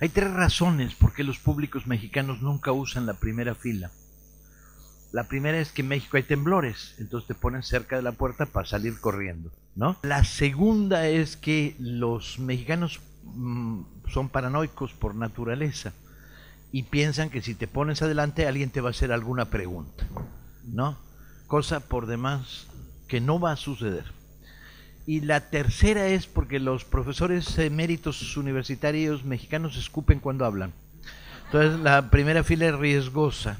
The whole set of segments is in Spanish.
Hay tres razones por qué los públicos mexicanos nunca usan la primera fila. La primera es que en México hay temblores, entonces te ponen cerca de la puerta para salir corriendo, ¿no? La segunda es que los mexicanos mm, son paranoicos por naturaleza y piensan que si te pones adelante alguien te va a hacer alguna pregunta, ¿no? Cosa por demás que no va a suceder. Y la tercera es porque los profesores eméritos universitarios mexicanos escupen cuando hablan. Entonces la primera fila es riesgosa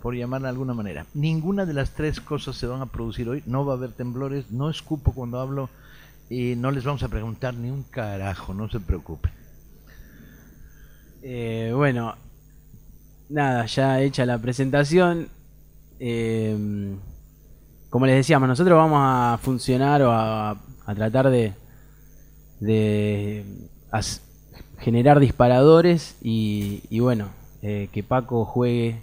por llamarla de alguna manera. Ninguna de las tres cosas se van a producir hoy. No va a haber temblores, no escupo cuando hablo y no les vamos a preguntar ni un carajo, no se preocupen. Eh, bueno, nada, ya hecha la presentación. Eh, como les decíamos, nosotros vamos a funcionar o a, tratar de, de generar disparadores y, y bueno, eh, que Paco juegue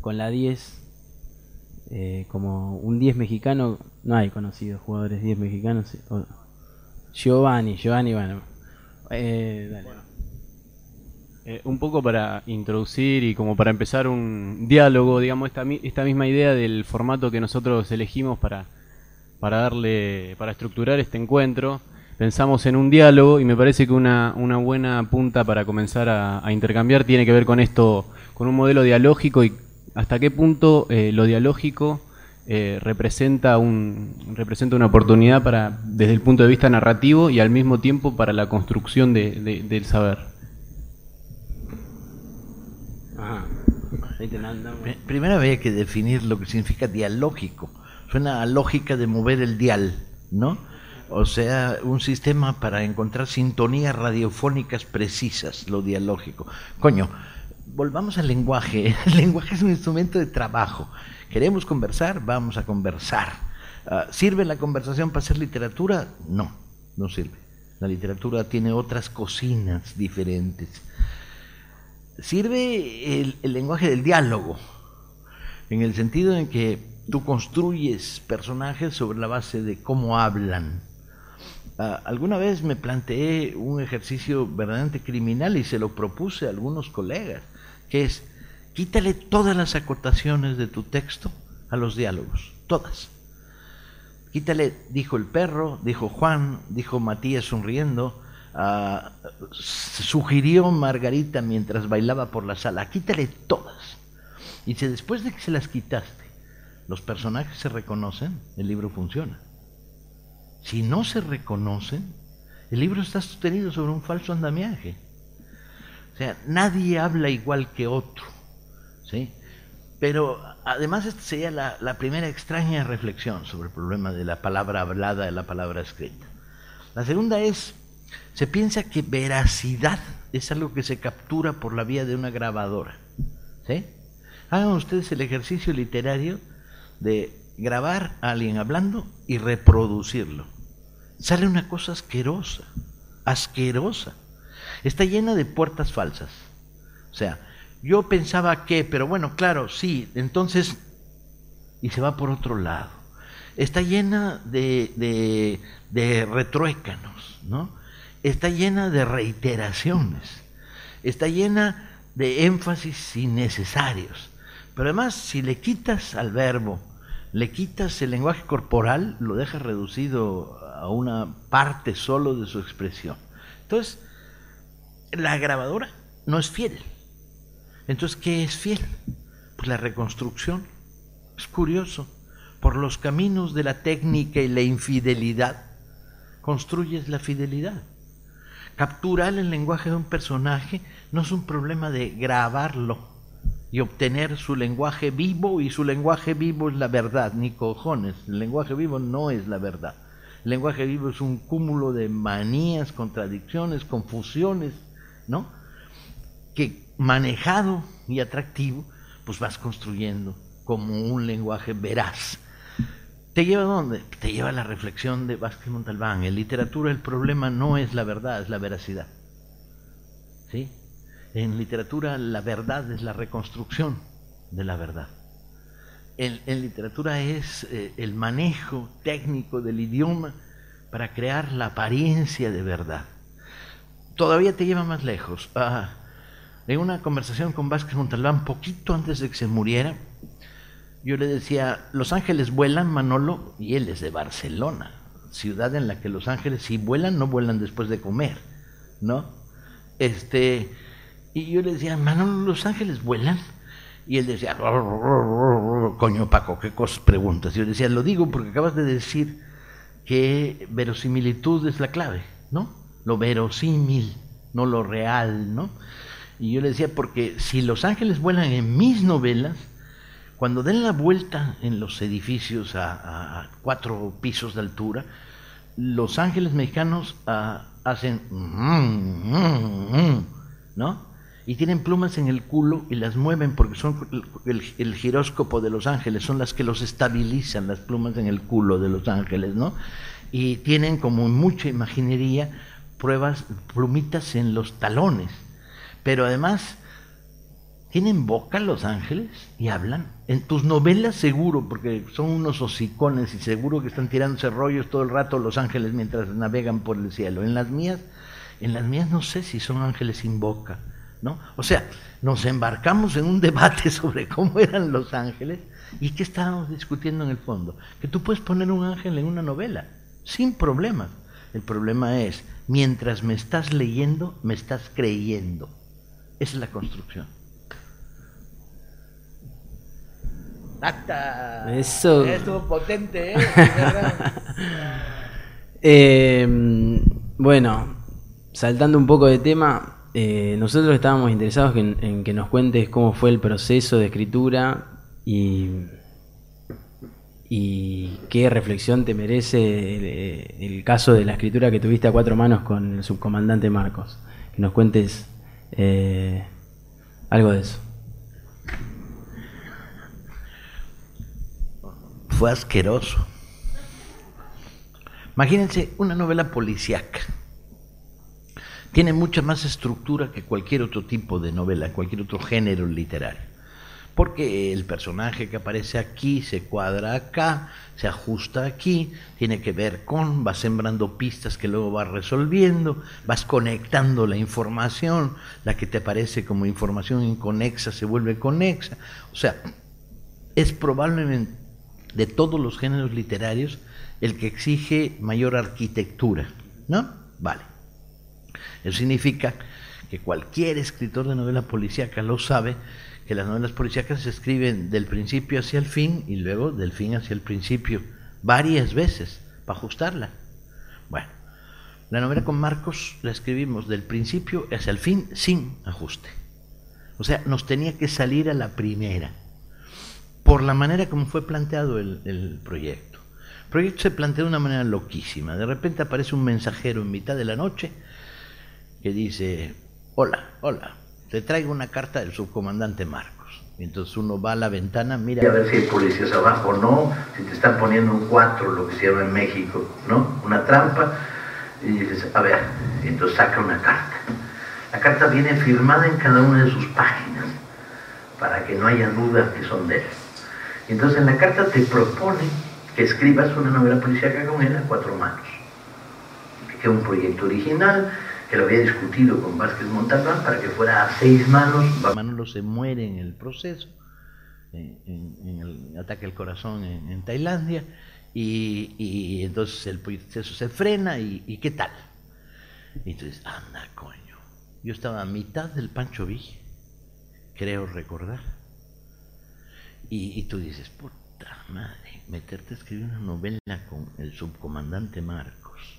con la 10, eh, como un 10 mexicano, no hay conocidos jugadores 10 mexicanos. Giovanni, Giovanni, bueno. Eh, eh, un poco para introducir y como para empezar un diálogo, digamos, esta, esta misma idea del formato que nosotros elegimos para, para darle, para estructurar este encuentro. Pensamos en un diálogo y me parece que una, una buena punta para comenzar a, intercambiar tiene que ver con esto, con un modelo dialógico y hasta qué punto eh, lo dialógico eh, representa, un, representa una oportunidad para, desde el punto de vista narrativo y al mismo tiempo para la construcción de, del saber. Primero había que definir lo que significa dialógico. Suena a lógica de mover el dial, ¿no? O sea, un sistema para encontrar sintonías radiofónicas precisas, lo dialógico. Coño, volvamos al lenguaje. El lenguaje es un instrumento de trabajo. Queremos conversar, vamos a conversar. Ah, ¿Sirve la conversación para hacer literatura? No, no sirve. La literatura tiene otras cocinas diferentes. Sirve el, lenguaje del diálogo, en el sentido en que tú construyes personajes sobre la base de cómo hablan. Ah, alguna vez me planteé un ejercicio verdaderamente criminal y se lo propuse a algunos colegas que es quítale todas las acotaciones de tu texto a los diálogos, todas. Quítale, dijo el perro, dijo Juan, dijo Matías sonriendo, sugirió Margarita mientras bailaba por la sala, quítale todas. Y si después de que se las quitaste, los personajes se reconocen, el libro funciona. Si no se reconocen, el libro está sostenido sobre un falso andamiaje. O sea, nadie habla igual que otro. ¿sí? Pero además esta sería la, primera extraña reflexión sobre el problema de la palabra hablada, de la palabra escrita. La segunda es, se piensa que veracidad es algo que se captura por la vía de una grabadora. ¿sí? Hagan ustedes el ejercicio literario de grabar a alguien hablando y reproducirlo. Sale una cosa asquerosa, asquerosa está llena de puertas falsas. O sea, yo pensaba que, pero bueno, claro, sí, entonces, y se va por otro lado. Está llena de, de, de retruécanos, ¿no? Está llena de reiteraciones, está llena de énfasis innecesarios. Pero además, si le quitas al verbo, le quitas el lenguaje corporal, lo dejas reducido a una parte solo de su expresión. Entonces, la grabadora no es fiel. Entonces, ¿qué es fiel? Pues la reconstrucción. Es curioso. Por los caminos de la técnica y la infidelidad, construyes la fidelidad. Capturar el lenguaje de un personaje no es un problema de grabarlo y obtener su lenguaje vivo y su lenguaje vivo es la verdad, ni cojones. El lenguaje vivo no es la verdad. El lenguaje vivo es un cúmulo de manías, contradicciones, confusiones, ¿no? Que manejado y atractivo, pues vas construyendo como un lenguaje veraz. ¿Te lleva a dónde? Te lleva a la reflexión de Vázquez Montalbán. En literatura el problema no es la verdad, es la veracidad. ¿Sí? En literatura la verdad es la reconstrucción de la verdad. En, literatura es eh, el manejo técnico del idioma para crear la apariencia de verdad. todavía te lleva más lejos. Ah, en una conversación con Vázquez Montalbán, poquito antes de que se muriera, yo le decía, Los Ángeles vuelan, Manolo, y él es de Barcelona, ciudad en la que los ángeles si vuelan, no vuelan después de comer, ¿no? Este, y yo le decía, Manolo, ¿los ángeles vuelan? Y él decía, coño Paco, ¿qué cosas preguntas? Y yo decía, lo digo porque acabas de decir que verosimilitud es la clave, ¿no? Lo verosímil, no lo real, ¿no? Y yo le decía, porque si los ángeles vuelan en mis novelas, cuando den la vuelta en los edificios a, cuatro pisos de altura, los ángeles mexicanos ah, hacen, ¿no? Y tienen plumas en el culo y las mueven porque son el, el, giróscopo de los ángeles, son las que los estabilizan, las plumas en el culo de los ángeles, ¿no? Y tienen como mucha imaginería pruebas, plumitas en los talones. Pero además ¿Tienen boca los ángeles y hablan? En tus novelas seguro, porque son unos hocicones y seguro que están tirándose rollos todo el rato los ángeles mientras navegan por el cielo. En las mías, en las mías no sé si son ángeles sin boca, ¿no? O sea, nos embarcamos en un debate sobre cómo eran los ángeles y qué estábamos discutiendo en el fondo. Que tú puedes poner un ángel en una novela, sin problemas. El problema es, mientras me estás leyendo, me estás creyendo. Esa es la construcción. Acta. Eso. Estuvo potente, ¿eh? eh bueno, saltando un poco de tema, eh, nosotros estábamos interesados en, que nos cuentes cómo fue el proceso de escritura y, y qué reflexión te merece el, caso de la escritura que tuviste a cuatro manos con el subcomandante Marcos. Que nos cuentes eh, algo de eso. Fue asqueroso. Imagínense una novela policíaca. Tiene mucha más estructura que cualquier otro tipo de novela, cualquier otro género literario. Porque el personaje que aparece aquí se cuadra acá, se ajusta aquí, tiene que ver con, vas sembrando pistas que luego vas resolviendo, vas conectando la información, la que te aparece como información inconexa se vuelve conexa. O sea, es probablemente de todos los géneros literarios el que exige mayor arquitectura, ¿no? Vale. Eso significa que cualquier escritor de novela policíaca lo sabe, que las novelas policíacas se escriben del principio hacia el fin y luego del fin hacia el principio, varias veces, para ajustarla. Bueno, la novela con Marcos la escribimos del principio hacia el fin sin ajuste. O sea, nos tenía que salir a la primera por la manera como fue planteado el, proyecto. El proyecto se plantea de una manera loquísima. De repente aparece un mensajero en mitad de la noche que dice, hola, hola, te traigo una carta del subcomandante Marcos. Y entonces uno va a la ventana, mira a ver si hay policías abajo o no, si te están poniendo un cuatro, lo que se llama en México, ¿no? Una trampa. Y dices, a ver, entonces saca una carta. La carta viene firmada en cada una de sus páginas, para que no haya dudas que son de él. Entonces en la carta te propone que escribas una novela policíaca con él a cuatro manos, que un proyecto original, que lo había discutido con Vázquez Montalbán para que fuera a seis manos. Manolo se muere en el proceso, en, el ataque al corazón en, Tailandia, y, entonces el proceso se frena y, ¿qué tal? Y entonces, anda, coño. Yo estaba a mitad del Pancho Villa, creo recordar y, tú dices, puta madre, meterte a escribir una novela con el subcomandante Marcos,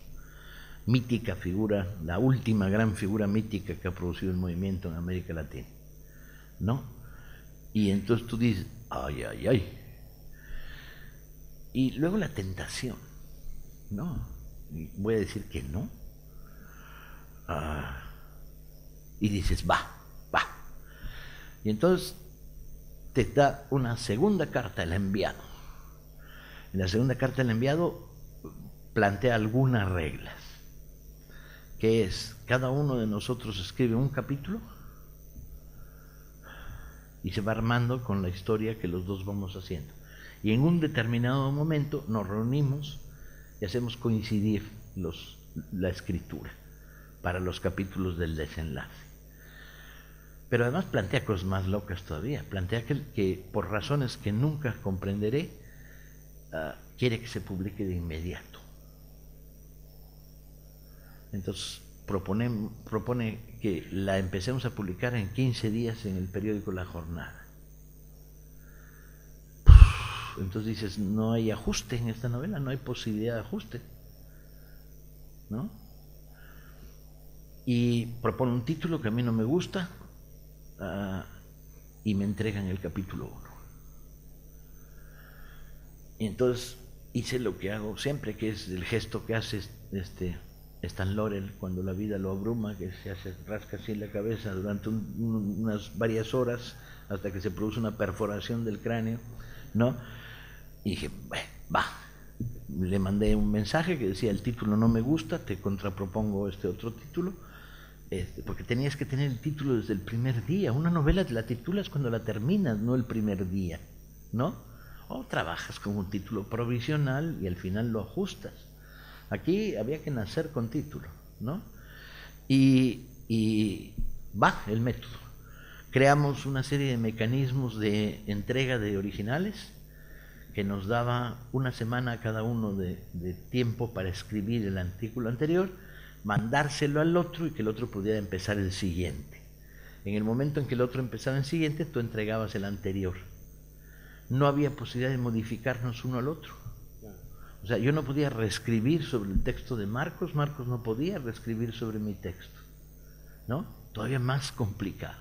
mítica figura, la última gran figura mítica que ha producido el movimiento en América Latina, ¿no? Y entonces tú dices, ay, ay, ay. Y luego la tentación, ¿no? voy a decir que no. Ah, y dices, va, va. Y entonces te da una segunda carta el enviado. En la segunda carta el enviado plantea algunas reglas, que es, cada uno de nosotros escribe un capítulo y se va armando con la historia que los dos vamos haciendo. Y en un determinado momento nos reunimos y hacemos coincidir los, la escritura. para los capítulos del desenlace. Pero además plantea cosas más locas todavía. Plantea que, que por razones que nunca comprenderé, ah, quiere que se publique de inmediato. Entonces propone, propone que la empecemos a publicar en 15 días en el periódico La Jornada. Entonces dices, no hay ajuste en esta novela, no hay posibilidad de ajuste. ¿No? Y propone un título que a mí no me gusta uh, y me entregan el capítulo 1. Y entonces hice lo que hago siempre, que es el gesto que hace este Stan Laurel cuando la vida lo abruma, que se hace rasca así la cabeza durante un, unas varias horas hasta que se produce una perforación del cráneo, ¿no? Y dije, va. Le mandé un mensaje que decía, el título no me gusta, te contrapropongo este otro título, este, porque tenías que tener el título desde el primer día. Una novela la titulas cuando la terminas, no el primer día, ¿no? O trabajas con un título provisional y al final lo ajustas. Aquí había que nacer con título, ¿no? Y, y va el método. Creamos una serie de mecanismos de entrega de originales que nos daba una semana cada uno de, de, tiempo para escribir el artículo anterior, mandárselo al otro y que el otro pudiera empezar el siguiente. En el momento en que el otro empezaba el siguiente, tú entregabas el anterior. No había posibilidad de modificarnos uno al otro. O sea, yo no podía reescribir sobre el texto de Marcos, Marcos no podía reescribir sobre mi texto. ¿No? Todavía más complicado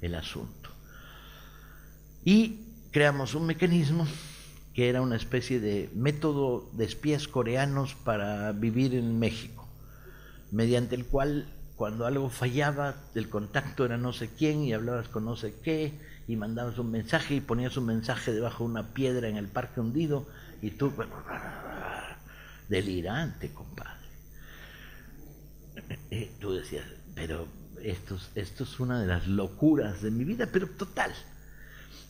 el asunto. Y creamos un mecanismo que era una especie de método de espías coreanos para vivir en México, mediante el cual cuando algo fallaba, el contacto era no sé quién y hablabas con no sé qué y mandabas un mensaje y ponías un mensaje debajo de una piedra en el parque hundido y tú, delirante, compadre. Eh, tú decías, pero esto, esto es una de las locuras de mi vida, pero total.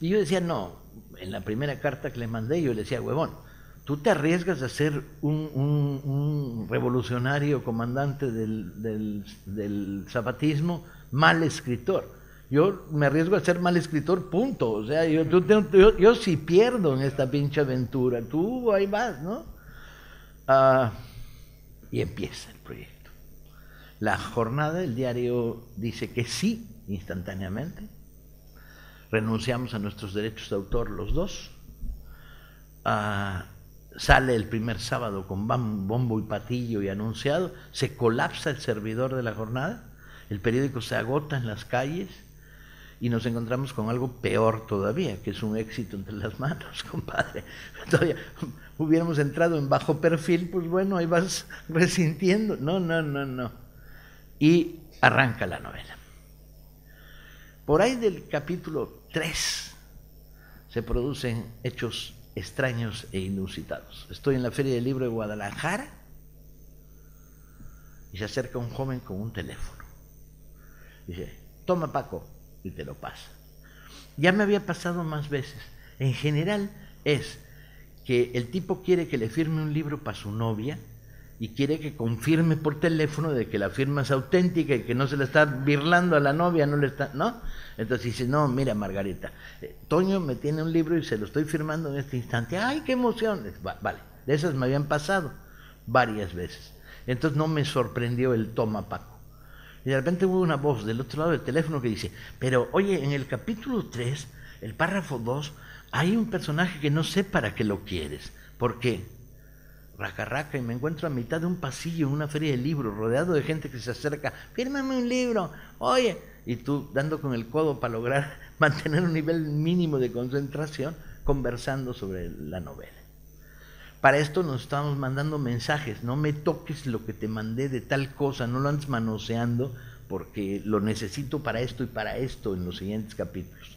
Y yo decía, no, en la primera carta que le mandé yo le decía, huevón, tú te arriesgas a ser un, revolucionario comandante del, del, del, zapatismo, mal escritor. Yo me arriesgo a ser mal escritor, punto. O sea, yo, sí pierdo en esta pinche aventura. Tú ahí vas, ¿no? Uh, y empieza el proyecto. La jornada, el diario dice que sí, instantáneamente renunciamos a nuestros derechos de autor los dos. Ah, sale el primer sábado con bombo y patillo y anunciado, se colapsa el servidor de la jornada, el periódico se agota en las calles y nos encontramos con algo peor todavía, que es un éxito entre las manos, compadre. Todavía hubiéramos entrado en bajo perfil, pues bueno, ahí vas resintiendo. No, no, no, no. Y arranca la novela. Por ahí del capítulo 3 se producen hechos extraños e inusitados. Estoy en la Feria del Libro de Guadalajara y se acerca un joven con un teléfono. Dice, toma Paco, y te lo pasa. Ya me había pasado más veces. En general es que el tipo quiere que le firme un libro para su novia y quiere que confirme por teléfono de que la firma es auténtica y que no se le está birlando a la novia, no le está, ¿no? Entonces dice, no, mira Margarita, eh, Toño me tiene un libro y se lo estoy firmando en este instante. ¡Ay, qué emoción! vale, de esas me habían pasado varias veces. Entonces no me sorprendió el toma Paco. Y de repente hubo una voz del otro lado del teléfono que dice, pero oye, en el capítulo 3, el párrafo 2, hay un personaje que no sé para qué lo quieres. ¿Por qué? Raca, raca, y me encuentro a mitad de un pasillo en una feria de libros, rodeado de gente que se acerca, fírmame un libro, oye, y tú dando con el codo para lograr mantener un nivel mínimo de concentración, conversando sobre la novela. Para esto nos estamos mandando mensajes, no me toques lo que te mandé de tal cosa, no lo andes manoseando, porque lo necesito para esto y para esto en los siguientes capítulos.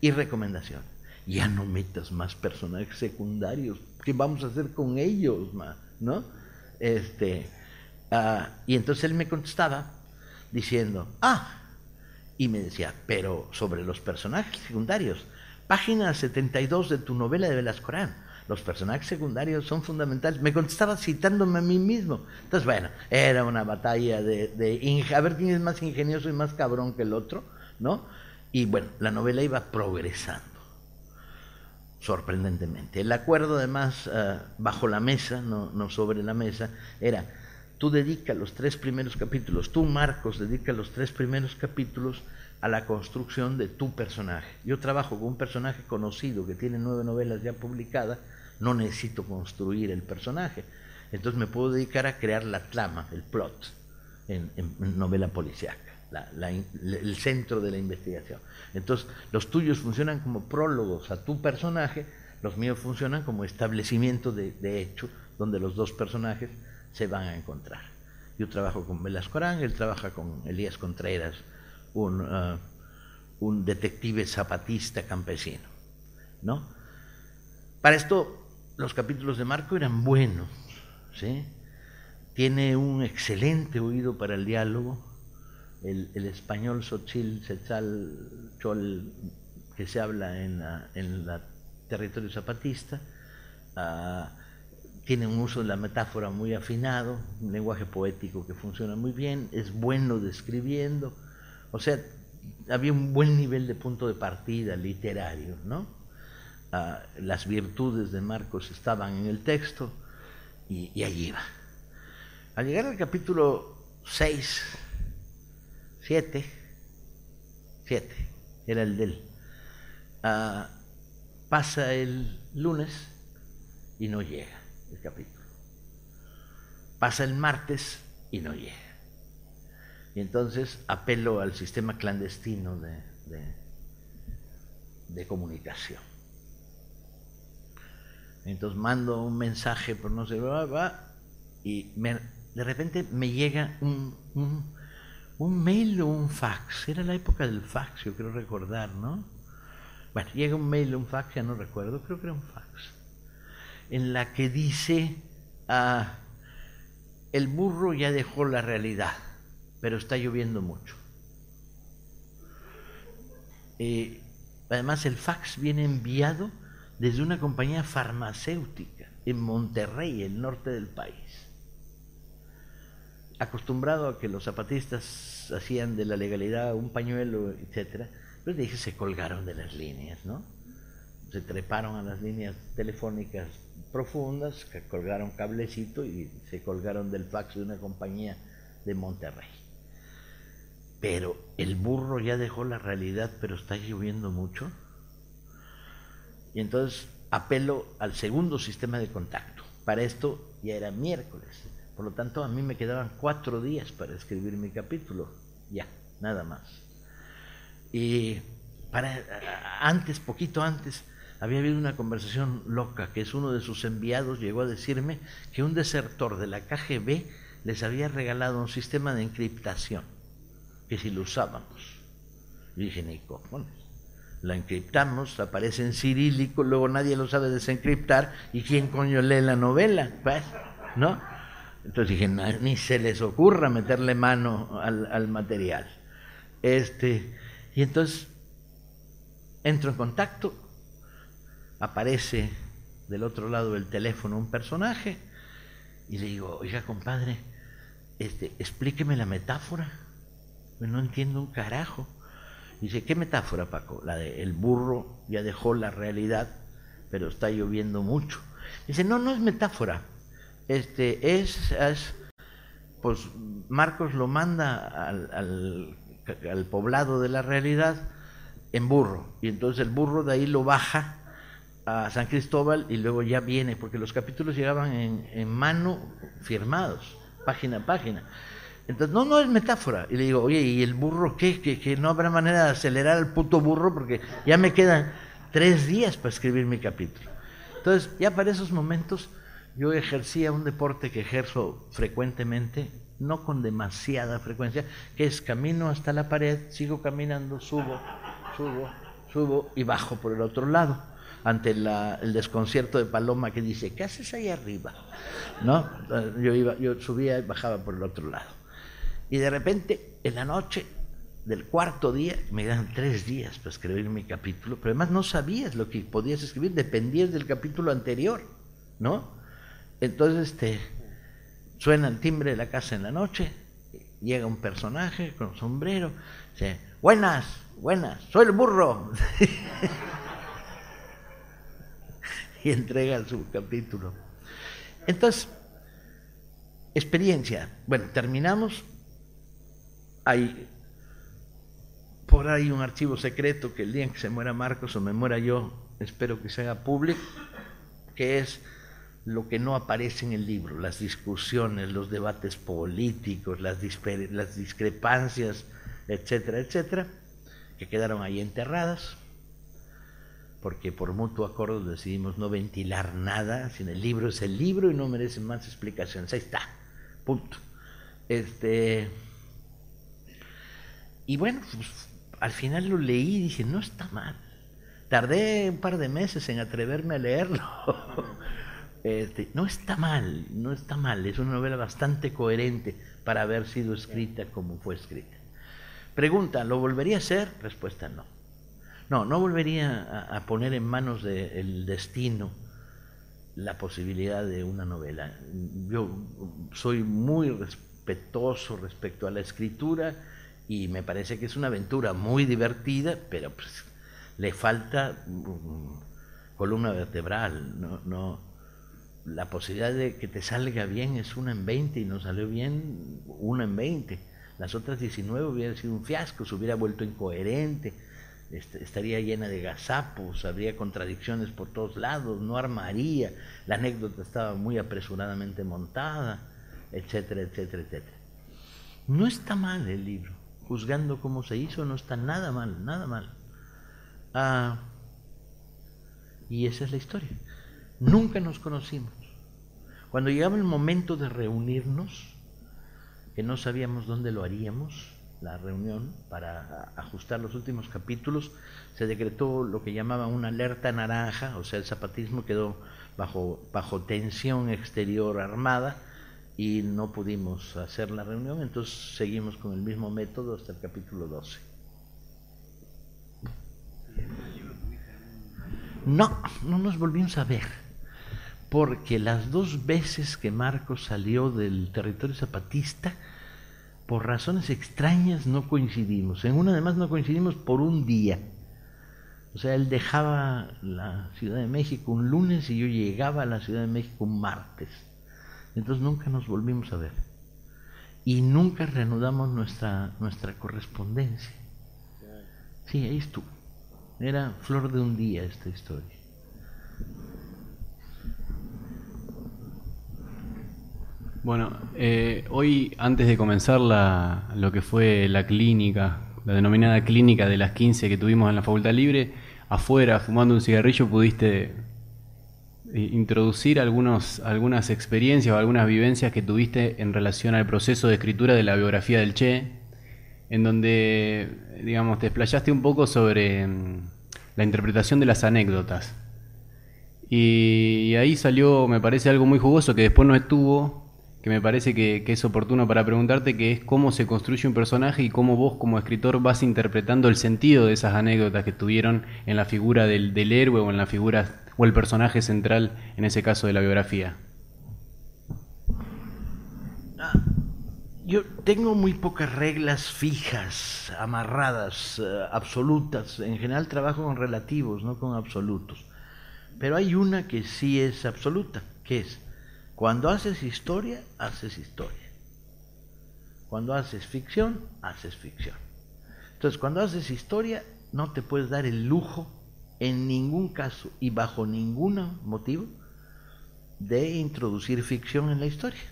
Y recomendación, ya no metas más personajes secundarios, ¿qué vamos a hacer con ellos, ¿no? Este, uh, y entonces él me contestaba diciendo, ah, y me decía, pero sobre los personajes secundarios, página 72 de tu novela de Velascorán, los personajes secundarios son fundamentales. Me contestaba citándome a mí mismo. Entonces, bueno, era una batalla de, de a ver quién es más ingenioso y más cabrón que el otro, ¿no? Y bueno, la novela iba progresando, sorprendentemente. El acuerdo, además, eh, bajo la mesa, no, no sobre la mesa, era, tú dedica los tres primeros capítulos, tú, Marcos, dedica los tres primeros capítulos a la construcción de tu personaje. Yo trabajo con un personaje conocido que tiene nueve novelas ya publicadas, no necesito construir el personaje. Entonces me puedo dedicar a crear la trama, el plot, en, novela policíaca, el centro de la investigación. Entonces los tuyos funcionan como prólogos a tu personaje, los míos funcionan como establecimiento de, hecho, donde los dos personajes se van a encontrar. Yo trabajo con Velasco Arán, él trabaja con Elías Contreras, un, uh, un detective zapatista campesino. ¿no? Para esto, los capítulos de Marco eran buenos. ¿sí? Tiene un excelente oído para el diálogo. El, español Xochil, Setzal, Chol, que se habla en el territorio zapatista. Uh, tiene un uso de la metáfora muy afinado, un lenguaje poético que funciona muy bien, es bueno describiendo, o sea, había un buen nivel de punto de partida literario, ¿no? Ah, las virtudes de Marcos estaban en el texto y, allí iba. Al llegar al capítulo 6, 7, 7, era el del, uh, pasa el lunes y no llega el capítulo. Pasa el martes y no llega. Y entonces apelo al sistema clandestino de, de, comunicación. Entonces mando un mensaje por no sé, va, va y de repente me llega un, un, mail o un fax. Era la época del fax, yo creo recordar, ¿no? Bueno, llega un mail o un fax, ya no recuerdo, creo que era un fax, en la que dice, ah, el burro ya dejó la realidad pero está lloviendo mucho. Eh, además, el fax viene enviado desde una compañía farmacéutica en Monterrey, el norte del país. Acostumbrado a que los zapatistas hacían de la legalidad un pañuelo, etcétera, pues dije se colgaron de las líneas, ¿no? Se treparon a las líneas telefónicas profundas, colgaron cablecito y se colgaron del fax de una compañía de Monterrey pero el burro ya dejó la realidad, pero está lloviendo mucho. Y entonces apelo al segundo sistema de contacto. Para esto ya era miércoles. Por lo tanto, a mí me quedaban cuatro días para escribir mi capítulo. Ya, nada más. Y para antes, poquito antes, había habido una conversación loca que es uno de sus enviados llegó a decirme que un desertor de la KGB les había regalado un sistema de encriptación que si lo usábamos. Y dije, ni cojones. La encriptamos, aparece en cirílico, luego nadie lo sabe desencriptar, ¿y quién coño lee la novela? Pues, ¿no? Entonces dije, ni se les ocurra meterle mano al, al material. Este, y entonces entro en contacto, aparece del otro lado del teléfono un personaje, y le digo, oiga compadre, este, explíqueme la metáfora. Pues no entiendo un carajo. Dice, ¿qué metáfora, Paco? La de el burro ya dejó la realidad, pero está lloviendo mucho. Dice, no, no es metáfora. Este, es, es pues Marcos lo manda al, al, poblado de la realidad en burro. Y entonces el burro de ahí lo baja a San Cristóbal y luego ya viene, porque los capítulos llegaban en, en mano firmados, página a página. Entonces, no, no es metáfora. Y le digo, oye, ¿y el burro qué? Que, no habrá manera de acelerar al puto burro porque ya me quedan tres días para escribir mi capítulo. Entonces, ya para esos momentos, yo ejercía un deporte que ejerzo frecuentemente, no con demasiada frecuencia, que es camino hasta la pared, sigo caminando, subo, subo, subo y bajo por el otro lado ante el desconcierto de Paloma que dice, ¿qué haces ahí arriba? ¿No? Yo, iba, yo subía y bajaba por el otro lado. Y de repente, en la noche, del cuarto día, me dan tres días para escribir mi capítulo, pero además no sabías lo que podías escribir, dependías del capítulo anterior, ¿no? Entonces, este, suena el timbre de la casa en la noche, llega un personaje con sombrero, dice, buenas, buenas, soy el burro. y entrega su capítulo. Entonces, experiencia. Bueno, terminamos. Hay por ahí un archivo secreto que el día en que se muera Marcos o me muera yo, espero que se haga público, que es lo que no aparece en el libro, las discusiones, los debates políticos, las, las discrepancias, etcétera, etcétera, que quedaron ahí enterradas, porque por mutuo acuerdo decidimos no ventilar nada, sin el libro es el libro y no merece más explicaciones. Ahí está, punto. Este, y bueno, pues, al final lo leí y dije, no está mal. Tardé un par de meses en atreverme a leerlo. Este, no está mal, no está mal. Es una novela bastante coherente para haber sido escrita como fue escrita. Pregunta, ¿lo volvería a hacer? Respuesta, no. No, no volvería a, poner en manos del destino la posibilidad de una novela. Yo soy muy respetuoso respecto a la escritura y me parece que es una aventura muy divertida, pero pues, le falta columna vertebral. No, no, la posibilidad de que te salga bien es una en 20 y no salió bien una en 20. Las otras 19 hubiera sido un fiasco, se hubiera vuelto incoherente este, estaría llena de gazapos, habría contradicciones por todos lados, no armaría, la anécdota estaba muy apresuradamente montada, etcétera, etcétera, etcétera. No está mal el libro, juzgando cómo se hizo, no está nada mal, nada mal. Ah, y esa es la historia. Nunca nos conocimos. Cuando llegaba el momento de reunirnos, que no sabíamos dónde lo haríamos, la reunión para ajustar los últimos capítulos, se decretó lo que llamaban una alerta naranja, o sea, el zapatismo quedó bajo, bajo tensión exterior armada y no pudimos hacer la reunión, entonces seguimos con el mismo método hasta el capítulo 12. No, no nos volvimos a ver, porque las dos veces que Marcos salió del territorio zapatista, por razones extrañas no coincidimos. En una además no coincidimos por un día. O sea, él dejaba la Ciudad de México un lunes y yo llegaba a la Ciudad de México un martes. Entonces nunca nos volvimos a ver. Y nunca reanudamos nuestra, nuestra correspondencia. Sí, ahí estuvo. Era flor de un día esta historia. Bueno, eh, hoy antes de comenzar la, lo que fue la clínica, la denominada clínica de las 15 que tuvimos en la Facultad Libre, afuera fumando un cigarrillo pudiste eh, introducir algunos, algunas experiencias o algunas vivencias que tuviste en relación al proceso de escritura de la biografía del Che, en donde, digamos, te explayaste un poco sobre mm, la interpretación de las anécdotas. Y, ahí salió, me parece, algo muy jugoso que después no estuvo, que me parece que, es oportuno para preguntarte, que es cómo se construye un personaje y cómo vos como escritor vas interpretando el sentido de esas anécdotas que tuvieron en la figura del, héroe o en la figura o el personaje central, en ese caso de la biografía. Ah, yo tengo muy pocas reglas fijas, amarradas, eh, absolutas. En general trabajo con relativos, no con absolutos. Pero hay una que sí es absoluta, que es cuando haces historia, haces historia. Cuando haces ficción, haces ficción. Entonces, cuando haces historia, no te puedes dar el lujo en ningún caso y bajo ningún motivo de introducir ficción en la historia.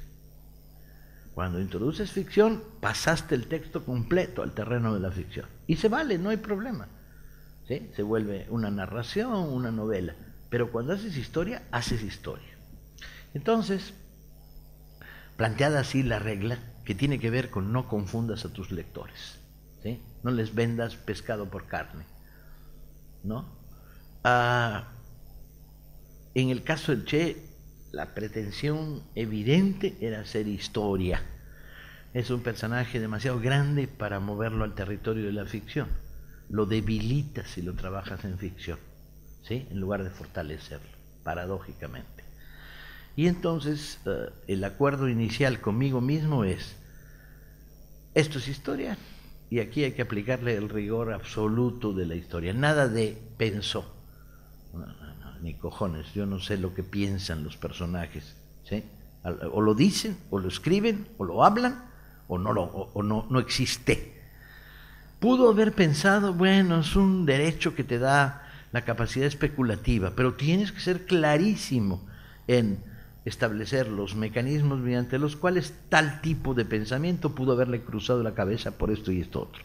Cuando introduces ficción, pasaste el texto completo al terreno de la ficción. Y se vale, no hay problema. Se vuelve una narración, una novela. Pero cuando haces historia, haces historia. Entonces, planteada así la regla, que tiene que ver con no confundas a tus lectores, no les vendas pescado por carne. ¿no? Ah, en el caso del Che, la pretensión evidente era hacer historia, es un personaje demasiado grande para moverlo al territorio de la ficción. Lo debilitas si lo trabajas en ficción, ¿sí? En lugar de fortalecerlo, paradójicamente. Y entonces eh, el acuerdo inicial conmigo mismo es, esto es historia y aquí hay que aplicarle el rigor absoluto de la historia. Nada de pensó, ni cojones, yo no sé lo que piensan los personajes. O lo dicen, o lo escriben, o lo hablan, o no, lo, o, no, no existe. Pudo haber pensado, bueno, es un derecho que te da la capacidad especulativa, pero tienes que ser clarísimo en establecer los mecanismos mediante los cuales tal tipo de pensamiento pudo haberle cruzado la cabeza por esto y esto otro.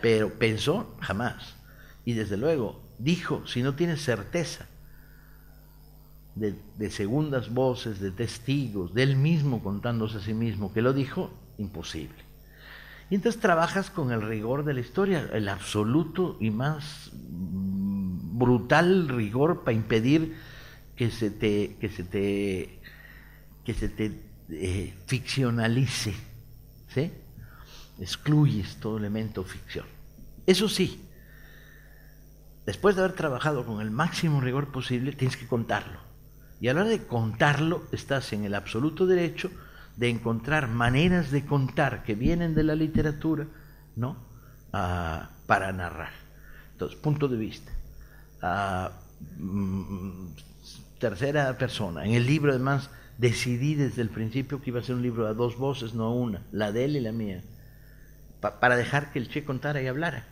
Pero pensó jamás. Y desde luego dijo, si no tienes certeza de, de, segundas voces, de testigos, de él mismo contándose a sí mismo que lo dijo, imposible. Y entonces trabajas con el rigor de la historia, el absoluto y más brutal rigor para impedir que se te, que se te, que se te eh, ficcionalice, ¿sí? Excluyes todo elemento ficción. Eso sí, después de haber trabajado con el máximo rigor posible, tienes que contarlo. Y a la hora de contarlo, estás en el absoluto derecho de encontrar maneras de contar que vienen de la literatura, ¿no? Ah, para narrar. Entonces, punto de vista. Ah, mm, tercera persona. En el libro, además, decidí desde el principio que iba a ser un libro a dos voces, no a una, la de él y la mía, para dejar que el Che contara y hablara.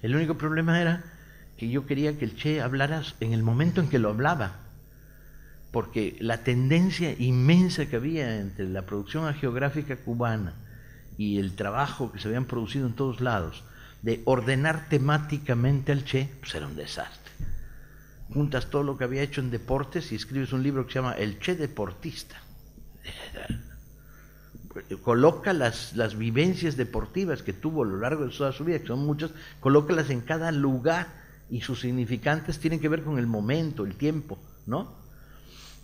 El único problema era que yo quería que el Che hablara en el momento en que lo hablaba porque la tendencia inmensa que había entre la producción geográfica cubana y el trabajo que se habían producido en todos lados de ordenar temáticamente al Che, pues era un desastre. Juntas todo lo que había hecho en deportes y escribes un libro que se llama El Che Deportista. Coloca las, las vivencias deportivas que tuvo a lo largo de toda su vida, que son muchas, colócalas en cada lugar y sus significantes tienen que ver con el momento, el tiempo, ¿no?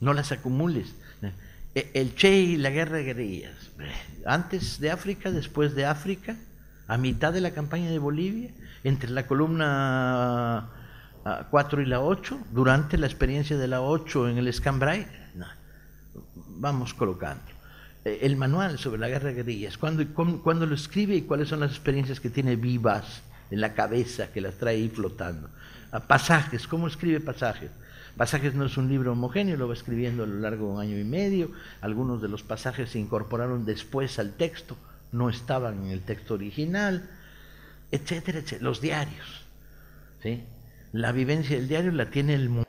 no las acumules. E, el Che y la guerra de guerrillas, antes de África, después de África, a mitad de la campaña de Bolivia, entre la columna 4 y la 8, durante la experiencia de la 8 en el Escambray, vamos colocando. E, el manual sobre la guerra de guerrillas, ¿cuándo, lo escribe y cuáles son las experiencias que tiene vivas en la cabeza, que las trae ahí flotando. pasajes, ¿cómo escribe pasajes? Pasajes no es un libro homogéneo, lo va escribiendo a lo largo de un año y medio. Algunos de los pasajes se incorporaron después al texto, no estaban en el texto original, etcétera, etcétera. Los diarios. ¿sí? La vivencia del diario la tiene el mundo.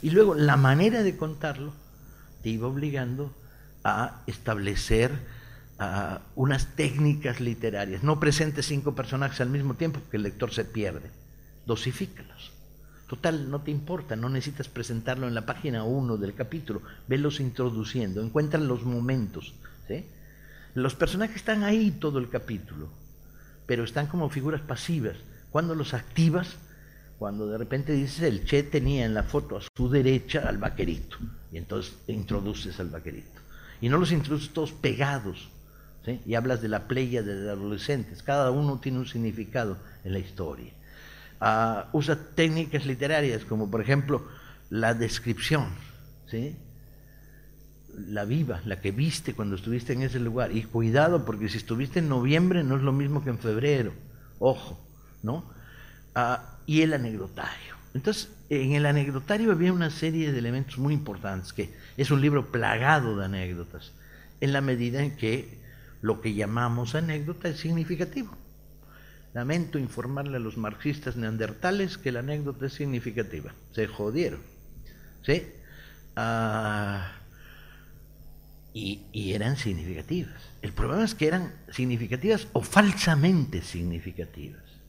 Y luego la manera de contarlo te iba obligando a establecer unas técnicas literarias. No presentes cinco personajes al mismo tiempo, que el lector se pierde. Dosifícalos. Total, no te importa, no necesitas presentarlo en la página 1 del capítulo. Velos introduciendo, encuentran los momentos. Los personajes están ahí todo el capítulo, pero están como figuras pasivas. Cuando los activas, cuando de repente dices el Che tenía en la foto a su derecha al vaquerito, y entonces introduces al vaquerito. Y no los introduces todos pegados, y hablas de la playa de adolescentes, cada uno tiene un significado en la historia. Ah, usa técnicas literarias como por ejemplo la descripción, ¿sí? la viva, la que viste cuando estuviste en ese lugar. Y cuidado, porque si estuviste en noviembre no es lo mismo que en febrero. Ojo, ¿no? Ah, y el anecdotario. Entonces, en el anecdotario había una serie de elementos muy importantes, que es un libro plagado de anécdotas, en la medida en que lo que llamamos anécdota es significativo. Lamento informarle a los marxistas neandertales que la anécdota es significativa. Se jodieron. ¿Sí? Ah, y, y eran significativas. El problema es que eran significativas o falsamente significativas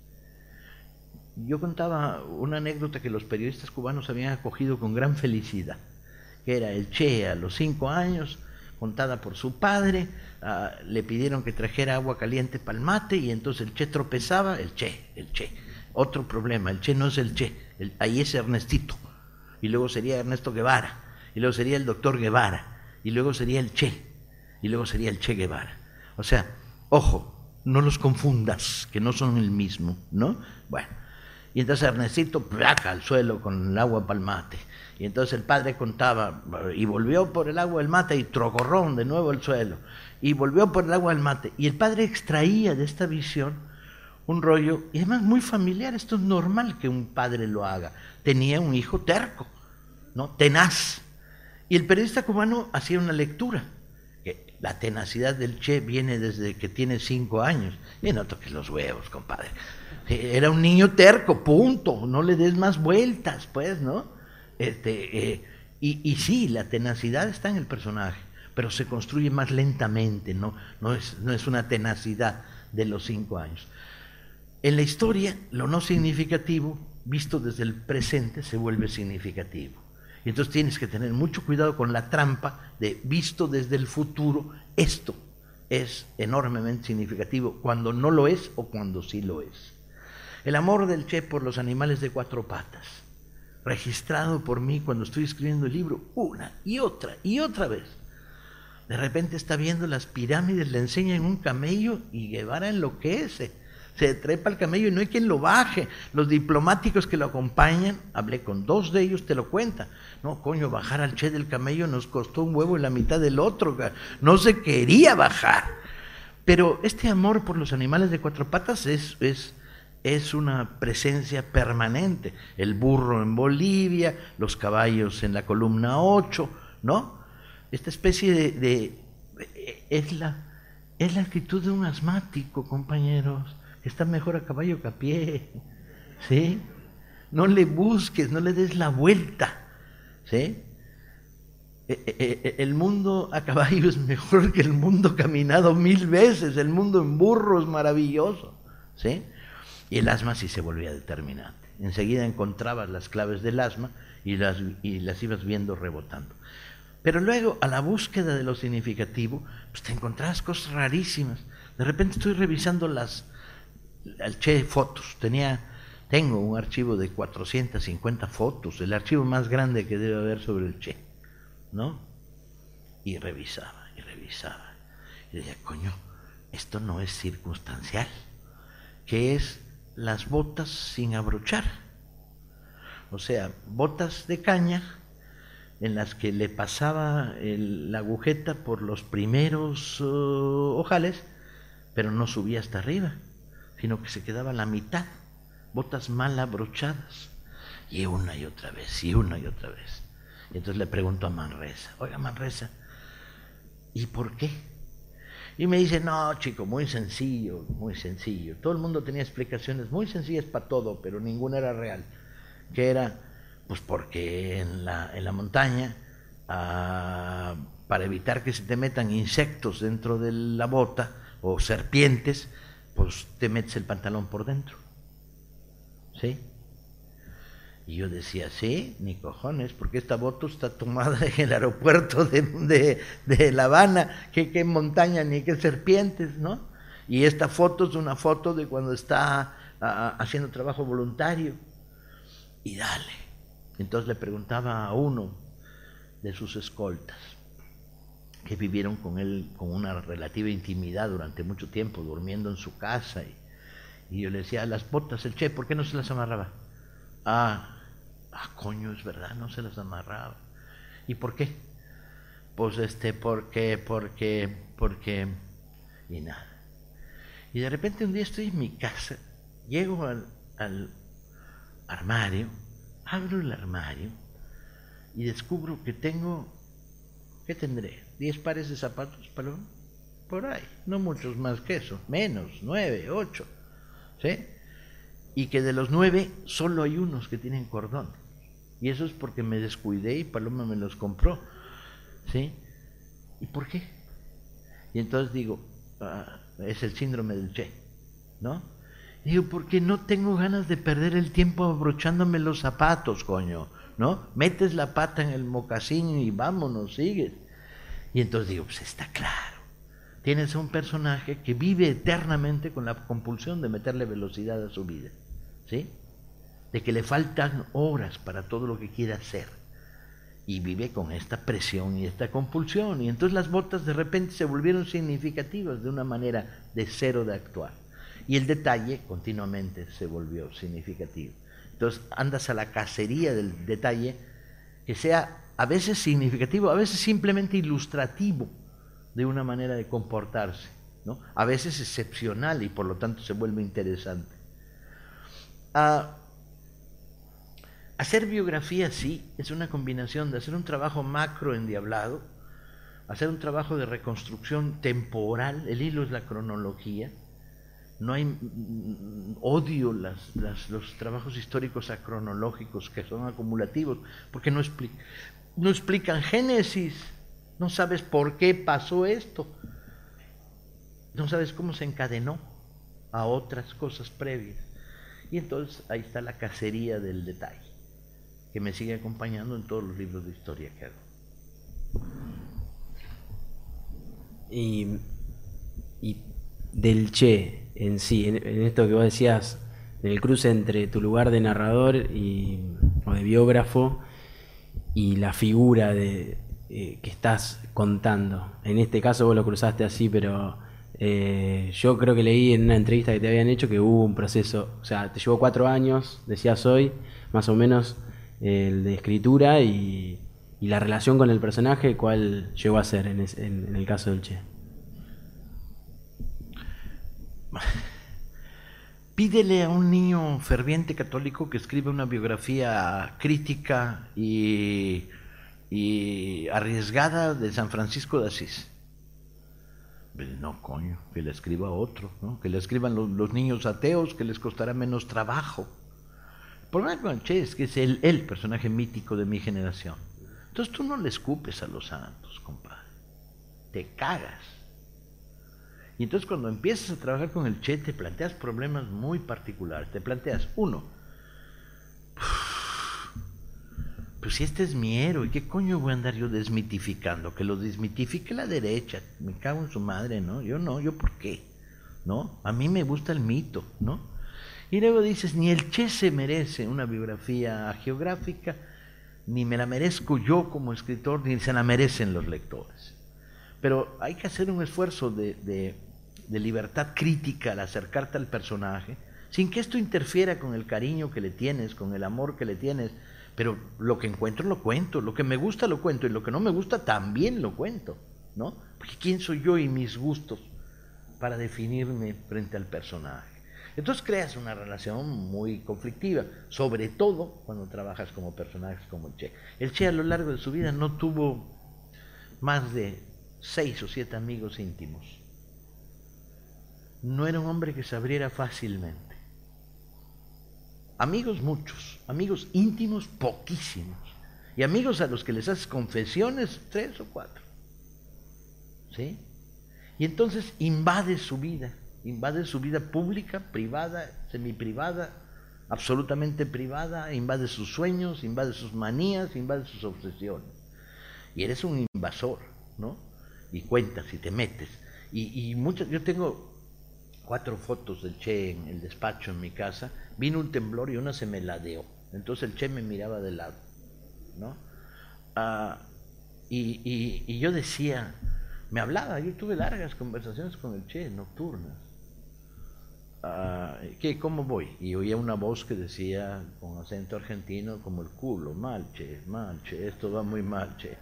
yo contaba una anécdota que los periodistas cubanos habían acogido con gran felicidad, que era el Che a los cinco años, contada por su padre, ah, le pidieron que trajera agua caliente para el mate y entonces el Che tropezaba, el Che, el Che. Otro problema, el Che no es el Che, ahí es Ernestito, y luego sería Ernesto Guevara, y luego sería el doctor Guevara, y luego sería el Che, y luego sería el Che Guevara. O sea, ojo, no los confundas, que no son el mismo, ¿no? Bueno, y entonces Ernestito placa al suelo con el agua para el mate. Y entonces el padre contaba, y volvió por el agua del mate y trocorrón de nuevo el suelo. Y volvió por el agua del mate. Y el padre extraía de esta visión un rollo, y además muy familiar, esto es normal que un padre lo haga. Tenía un hijo terco, ¿no? Tenaz. Y el periodista cubano hacía una lectura. Que la tenacidad del Che viene desde que tiene cinco años. Y no toques los huevos, compadre. Era un niño terco, punto. No le des más vueltas, pues, ¿no? Este, eh, y, y, sí, la tenacidad está en el personaje, pero se construye más lentamente, ¿no? No es, no es una tenacidad de los cinco años. En la historia, lo no significativo, visto desde el presente, se vuelve significativo. Y entonces tienes que tener mucho cuidado con la trampa de visto desde el futuro, esto es enormemente significativo cuando no lo es o cuando sí lo es. El amor del Che por los animales de cuatro patas, registrado por mí cuando estoy escribiendo el libro, una y otra y otra vez. De repente está viendo las pirámides, le enseñan un camello y Guevara enloquece. Se trepa el camello y no hay quien lo baje. Los diplomáticos que lo acompañan, hablé con dos de ellos, te lo cuentan. No, coño, bajar al Che del camello nos costó un huevo y la mitad del otro. No se quería bajar. Pero este amor por los animales de cuatro patas es, es, es una presencia permanente. El burro en Bolivia, los caballos en la columna 8, ¿no? Esta especie de, de es, la, es la actitud de un asmático, compañeros está mejor a caballo que a pie. ¿Sí? No le busques, no le des la vuelta. ¿Sí? E, e, e, el mundo a caballo es mejor que el mundo caminado mil veces. El mundo en burro es maravilloso. ¿Sí? Y el asma sí se volvía determinante. Enseguida encontrabas las claves del asma y las, y las ibas viendo rebotando. Pero luego, a la búsqueda de lo significativo, pues te encontrabas cosas rarísimas. De repente estoy revisando las, Che fotos. Tenía, tengo un archivo de 450 fotos, el archivo más grande que debe haber sobre el Che, ¿no? Y revisaba, y revisaba. Y decía, coño, esto no es circunstancial, que es las botas sin abrochar. O sea, botas de caña en las que le pasaba la agujeta por los primeros uh, ojales, pero no subía hasta arriba sino que se quedaba la mitad, botas mal abrochadas. Y una y otra vez, y una y otra vez. Y entonces le pregunto a Manresa, oiga Manresa, ¿y por qué? Y me dice, no, chico, muy sencillo, muy sencillo. Todo el mundo tenía explicaciones muy sencillas para todo, pero ninguna era real. Que era, pues porque en la, en la montaña, ah, para evitar que se te metan insectos dentro de la bota o serpientes, pues te metes el pantalón por dentro. ¿Sí? Y yo decía, sí, ni cojones, porque esta foto está tomada en el aeropuerto de, de, La Habana, que qué montaña ni qué serpientes, ¿no? Y esta foto es una foto de cuando está haciendo trabajo voluntario. Y dale. Entonces le preguntaba a uno de sus escoltas, que vivieron con él con una relativa intimidad durante mucho tiempo, durmiendo en su casa. Y, yo le decía, las botas, el che, ¿por qué no se las amarraba? Ah, ah, coño, es verdad, no se las amarraba. ¿Y por qué? Pues este, porque, porque, porque, y nada. Y de repente un día estoy en mi casa, llego al, al armario, abro el armario y descubro que tengo, ¿qué tendré? 10 pares de zapatos, por ahí, no muchos más que eso, menos, 9, 8, ¿sí? Y que de los 9 solo hay unos que tienen cordón. Y eso es porque me descuidé y Paloma me los compró, ¿sí? ¿Y por qué? Y entonces digo, ah, es el síndrome del Che, ¿no? Digo, porque no tengo ganas de perder el tiempo abrochándome los zapatos, coño, ¿no? Metes la pata en el mocasín y vámonos, sigues. Y entonces digo, pues está claro. Tienes a un personaje que vive eternamente con la compulsión de meterle velocidad a su vida, ¿sí? De que le faltan horas para todo lo que quiere hacer. Y vive con esta presión y esta compulsión. Y entonces las botas de repente se volvieron significativas de una manera de cero de actuar. Y el detalle continuamente se volvió significativo. Entonces andas a la cacería del detalle que sea a veces significativo, a veces simplemente ilustrativo de una manera de comportarse, ¿no? a veces excepcional y por lo tanto se vuelve interesante. Hacer biografía sí, es una combinación de hacer un trabajo macro endiablado, hacer un trabajo de reconstrucción temporal, el hilo es la cronología, no hay mm, odio los trabajos históricos acronológicos que son acumulativos, porque no, no explican génesis, no sabes por qué pasó esto, no sabes cómo se encadenó a otras cosas previas. Y entonces ahí está la cacería del detalle, que me sigue acompañando en todos los libros de historia que hago. Y, y del Che en sí, en, esto que vos decías, en el cruce entre tu lugar de narrador y, o de biógrafo y la figura de, eh, que estás contando. En este caso vos lo cruzaste así, pero eh, yo creo que leí en una entrevista que te habían hecho que hubo un proceso, o sea, te llevó cuatro años, decías hoy, más o menos, el de escritura y, la relación con el personaje, ¿cuál llegó a ser en, en el caso del Che? Pídele a un niño ferviente católico que escriba una biografía crítica y, arriesgada de San Francisco de Asís. Pues no, coño, que le escriba otro, que le escriban los, niños ateos, que les costará menos trabajo. El problema con Che es que es el, el personaje mítico de mi generación. Entonces tú no le escupes a los santos, compadre. Te cagas. Y entonces cuando empiezas a trabajar con el Che, te planteas problemas muy particulares. Te planteas, uno, pues si este es mi héroe, ¿qué coño voy a andar yo desmitificando? Que lo desmitifique la derecha, me cago en su madre, ¿no? Yo no, yo por qué, ¿no? A mí me gusta el mito, ¿no? Y luego dices, ni el Che se merece una biografía geográfica, ni me la merezco yo como escritor, ni se la merecen los lectores. Pero hay que hacer un esfuerzo de, de, libertad crítica al acercarte al personaje, sin que esto interfiera con el cariño que le tienes, con el amor que le tienes. Pero lo que encuentro lo cuento, lo que me gusta lo cuento y lo que no me gusta también lo cuento, ¿no? Porque quién soy yo y mis gustos para definirme frente al personaje. Entonces creas una relación muy conflictiva, sobre todo cuando trabajas como personajes como el Che. El Che a lo largo de su vida no tuvo más de seis o siete amigos íntimos. No era un hombre que se abriera fácilmente. Amigos muchos, amigos íntimos poquísimos. Y amigos a los que les haces confesiones, tres o cuatro. ¿Sí? Y entonces invade su vida, invade su vida pública, privada, semiprivada, absolutamente privada, invade sus sueños, invade sus manías, invade sus obsesiones. Y eres un invasor, ¿no? y cuentas y te metes. Y, y muchas, yo tengo cuatro fotos del Che en el despacho en mi casa, vino un temblor y una se me ladeó. Entonces el Che me miraba de lado, ¿no? Ah, y, yo decía, me hablaba, yo tuve largas conversaciones con el Che, nocturnas. Ah, ¿qué, ¿Cómo voy? Y oía una voz que decía con acento argentino como el culo, mal, Che, mal, Che, esto va muy mal, Che,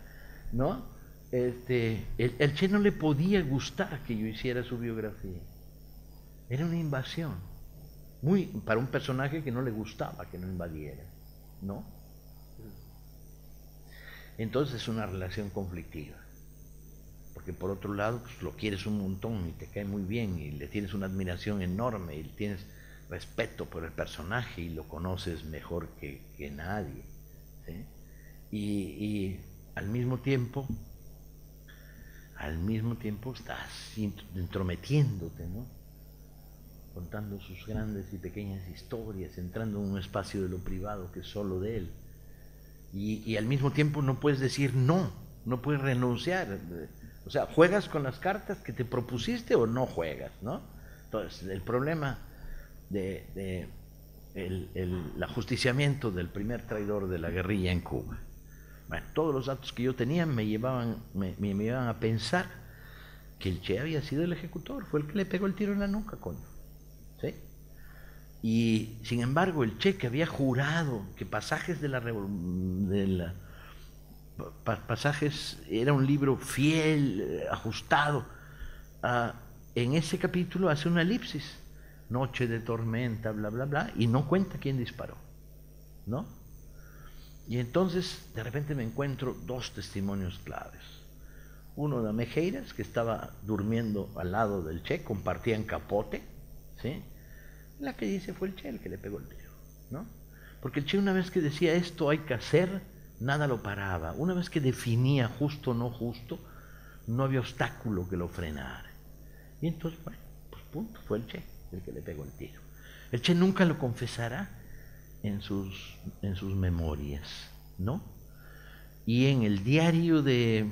¿no? este, el, Che no le podía gustar que yo hiciera su biografía. Era una invasión. Muy, para un personaje que no le gustaba que no invadiera. ¿No? Entonces es una relación conflictiva. Porque por otro lado, pues, lo quieres un montón y te cae muy bien y le tienes una admiración enorme y tienes respeto por el personaje y lo conoces mejor que, nadie. Y, y al mismo tiempo al mismo tiempo estás entrometiéndote, ¿no? Contando sus grandes y pequeñas historias, entrando en un espacio de lo privado que es solo de él. Y, al mismo tiempo no puedes decir no, no puedes renunciar. O sea, ¿juegas con las cartas que te propusiste o no juegas? ¿no? Entonces, el problema de, el, el, ajusticiamiento del primer traidor de la guerrilla en Cuba. Bueno, todos los datos que yo tenía me llevaban, me, me llevaban a pensar que el Che había sido el ejecutor, fue el que le pegó el tiro en la nuca, coño. Y sin embargo, el Che que había jurado que pasajes de la, de la pasajes era un libro fiel, ajustado, uh, en ese capítulo hace una elipsis, noche de tormenta, bla, bla, bla, y no cuenta quién disparó, ¿no? Y entonces de repente me encuentro dos testimonios claves. Uno de Mejeiras, que estaba durmiendo al lado del Che, compartían capote, ¿sí? La que dice fue el Che el que le pegó el tiro, ¿no? Porque el Che una vez que decía esto hay que hacer, nada lo paraba. Una vez que definía justo o no justo, no había obstáculo que lo frenara. Y entonces, bueno, pues punto, fue el Che el que le pegó el tiro. El Che nunca lo confesará en sus, en sus memorias, ¿no? Y en el diario de,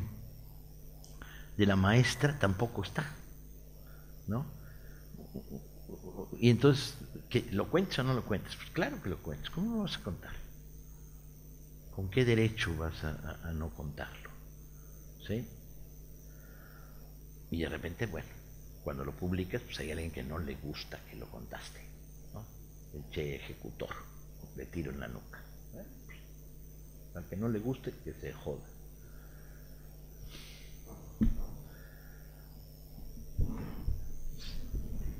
de la maestra tampoco está, ¿no? Y entonces, ¿qué, ¿lo cuentas o no lo cuentas? Pues claro que lo cuentas, ¿cómo lo vas a contar? ¿Con qué derecho vas a, no contarlo? ¿Sí? Y de repente, bueno, cuando lo publicas, pues hay alguien que no le gusta que lo contaste. El che ejecutor, le tiro en la nuca. ¿eh? Al que no le guste, que se joda.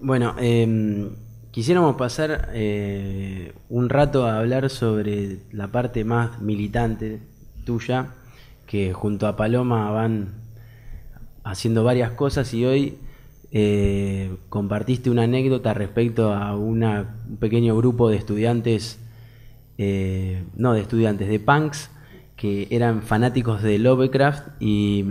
Bueno, eh, quisiéramos pasar eh, un rato a hablar sobre la parte más militante tuya, que junto a Paloma van haciendo varias cosas y hoy eh, compartiste una anécdota respecto a una, un pequeño grupo de estudiantes, eh, no de estudiantes, de punks, que eran fanáticos de Lovecraft y,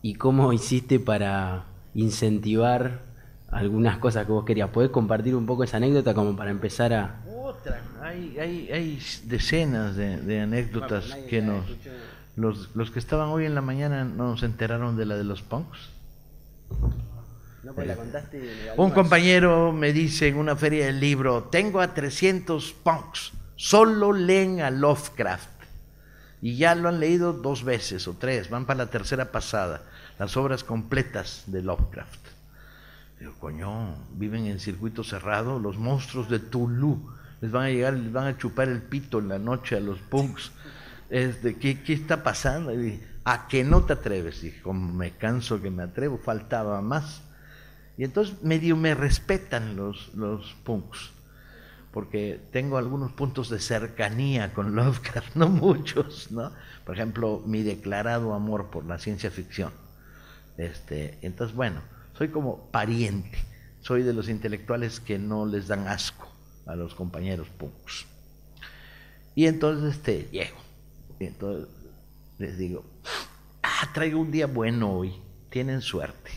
y cómo hiciste para incentivar algunas cosas que vos querías. ¿Podés compartir un poco esa anécdota como para empezar a... Otra, hay, hay, hay decenas de, de anécdotas Bueno, que nos... Los, los que estaban hoy en la mañana no se enteraron de la de los punks. No, pues la contaste en el Un compañero me dice en una feria del libro, tengo a 300 punks, solo leen a Lovecraft. Y ya lo han leído dos veces o tres, van para la tercera pasada, las obras completas de Lovecraft. Digo, coño, viven en circuito cerrado, los monstruos de Tulu, les van a llegar, les van a chupar el pito en la noche a los punks. Este, ¿qué, ¿Qué está pasando? Y dije, ¿a que no te atreves? Dije, como me canso que me atrevo, faltaba más. Y entonces medio me respetan los, los punks, porque tengo algunos puntos de cercanía con Lovecraft, no muchos, ¿no? Por ejemplo, mi declarado amor por la ciencia ficción. Este, entonces, bueno, soy como pariente, soy de los intelectuales que no les dan asco a los compañeros punks. Y entonces este, llego, y entonces les digo, ah, traigo un día bueno hoy, tienen suerte.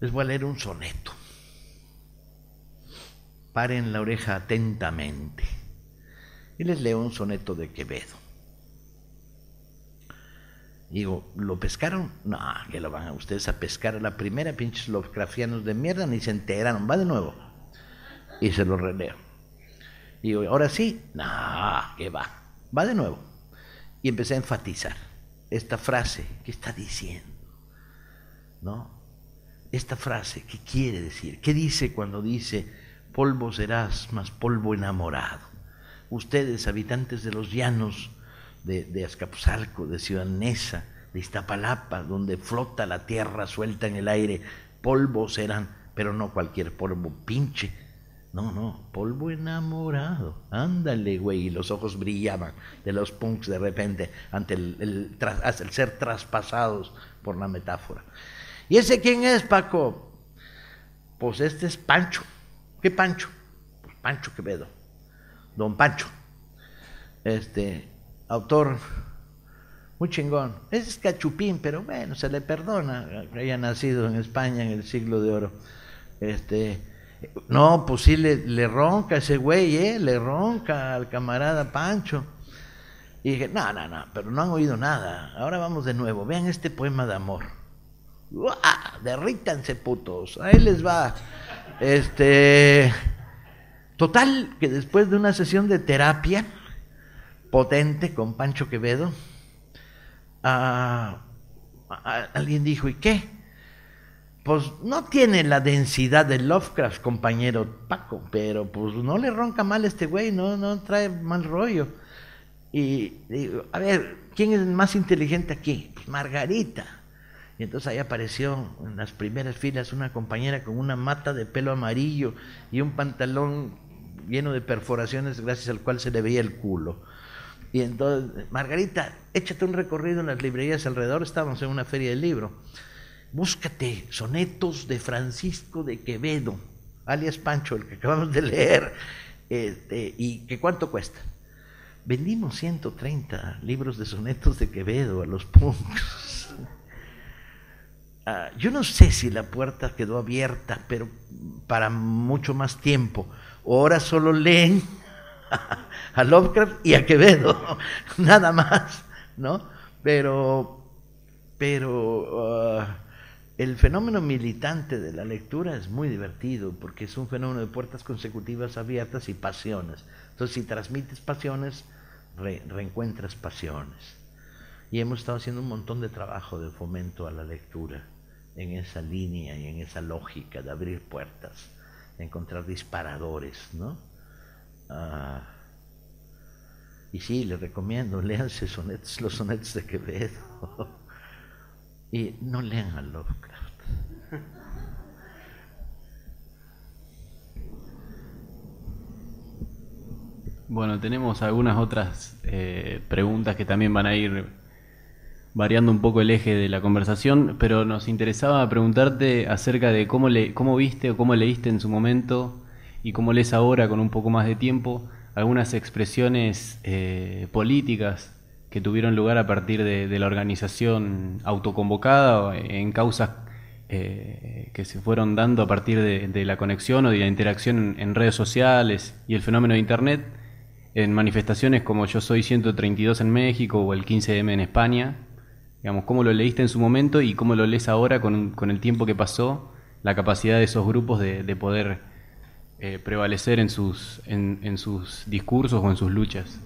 Les voy a leer un soneto. Paren la oreja atentamente. Y les leo un soneto de Quevedo. Digo, ¿lo pescaron? No, que lo van a ustedes a pescar a la primera, pinches Lovecraftianos de mierda, ni se enteraron. Va de nuevo. Y se lo releo. Digo, ahora sí, no, que va. Va de nuevo. Y empecé a enfatizar esta frase, ¿qué está diciendo? ¿No? Esta frase, ¿qué quiere decir? ¿Qué dice cuando dice, polvo serás, más polvo enamorado? Ustedes, habitantes de los llanos de, de Azcapotzalco, de Ciudad Neza, de Iztapalapa, donde flota la tierra suelta en el aire, polvo serán, pero no cualquier polvo pinche. No, no, polvo enamorado. Ándale, güey. Y los ojos brillaban de los punks de repente ante el, el, tras- el ser traspasados por la metáfora. ¿Y ese quién es, Paco? Pues este es Pancho. ¿Qué Pancho? Pues Pancho Quevedo. Don Pancho. Este, autor muy chingón. Es cachupín, pero bueno, se le perdona que haya nacido en España en el siglo de oro. Este, no, pues sí le, le ronca ese güey, ¿eh? Le ronca al camarada Pancho. Y dije, no, no, no, pero no han oído nada. Ahora vamos de nuevo. Vean este poema de amor. ¡Uah! Derrítanse, putos. Ahí les va. Este. Total, que después de una sesión de terapia potente con Pancho Quevedo, ah, alguien dijo, ¿y qué? Pues no tiene la densidad de Lovecraft, compañero Paco, pero pues no le ronca mal este güey, no, no trae mal rollo. Y digo, a ver, ¿quién es más inteligente aquí? Pues Margarita. Y entonces ahí apareció en las primeras filas una compañera con una mata de pelo amarillo y un pantalón lleno de perforaciones gracias al cual se le veía el culo. Y entonces, Margarita, échate un recorrido en las librerías alrededor, estábamos en una feria del libro. Búscate sonetos de Francisco de Quevedo, alias Pancho, el que acabamos de leer. Este, ¿Y que cuánto cuesta? Vendimos 130 libros de sonetos de Quevedo a los punks. Ah, yo no sé si la puerta quedó abierta, pero para mucho más tiempo. Ahora solo leen a Lovecraft y a Quevedo, nada más, ¿no? Pero, pero ah, el fenómeno militante de la lectura es muy divertido porque es un fenómeno de puertas consecutivas abiertas y pasiones. Entonces, si transmites pasiones, re- reencuentras pasiones. Y hemos estado haciendo un montón de trabajo de fomento a la lectura en esa línea y en esa lógica de abrir puertas, de encontrar disparadores, ¿no? Ah, y sí, les recomiendo, léanse sonetos, los sonetos de Quevedo. y no lean a Lovecraft. Bueno, tenemos algunas otras eh, preguntas que también van a ir variando un poco el eje de la conversación, pero nos interesaba preguntarte acerca de cómo, le, cómo viste o cómo leíste en su momento y cómo lees ahora con un poco más de tiempo algunas expresiones eh, políticas que tuvieron lugar a partir de, la organización autoconvocada en causas eh, que se fueron dando a partir de, la conexión o de la interacción en redes sociales y el fenómeno de Internet en manifestaciones como Yo Soy 132 en México o el 15M en España. Digamos, cómo lo leíste en su momento y cómo lo lees ahora con, con el tiempo que pasó, la capacidad de esos grupos de, de poder eh, prevalecer en sus, en, en sus discursos o en sus luchas.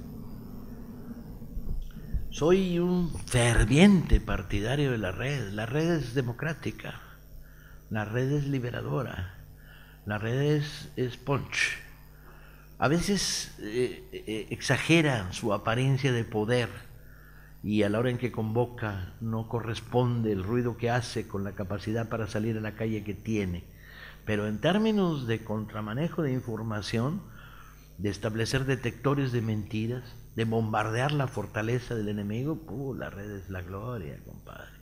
Soy un ferviente partidario de la red. La red es democrática, la red es liberadora, la red es, es punch. A veces eh, eh, exagera su apariencia de poder y a la hora en que convoca no corresponde el ruido que hace con la capacidad para salir a la calle que tiene. Pero en términos de contramanejo de información, de establecer detectores de mentiras, de bombardear la fortaleza del enemigo, ¡puh! la red es la gloria, compadre.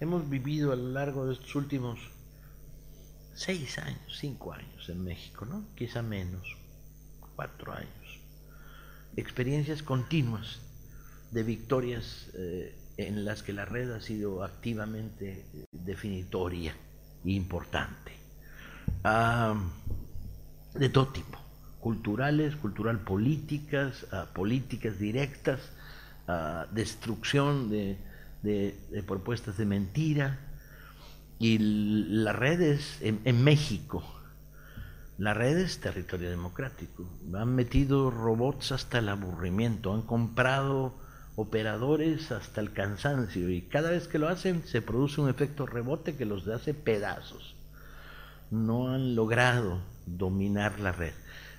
Hemos vivido a lo largo de estos últimos seis años, cinco años en México, ¿no? Quizá menos, cuatro años. Experiencias continuas de victorias eh, en las que la red ha sido activamente eh, definitoria e importante. Ah, de todo tipo culturales, cultural políticas, uh, políticas directas, uh, destrucción de, propuestas de mentira. Y las redes en, en, México, la red es territorio democrático. Han metido robots hasta el aburrimiento, han comprado operadores hasta el cansancio y cada vez que lo hacen se produce un efecto rebote que los hace pedazos. No han logrado dominar la red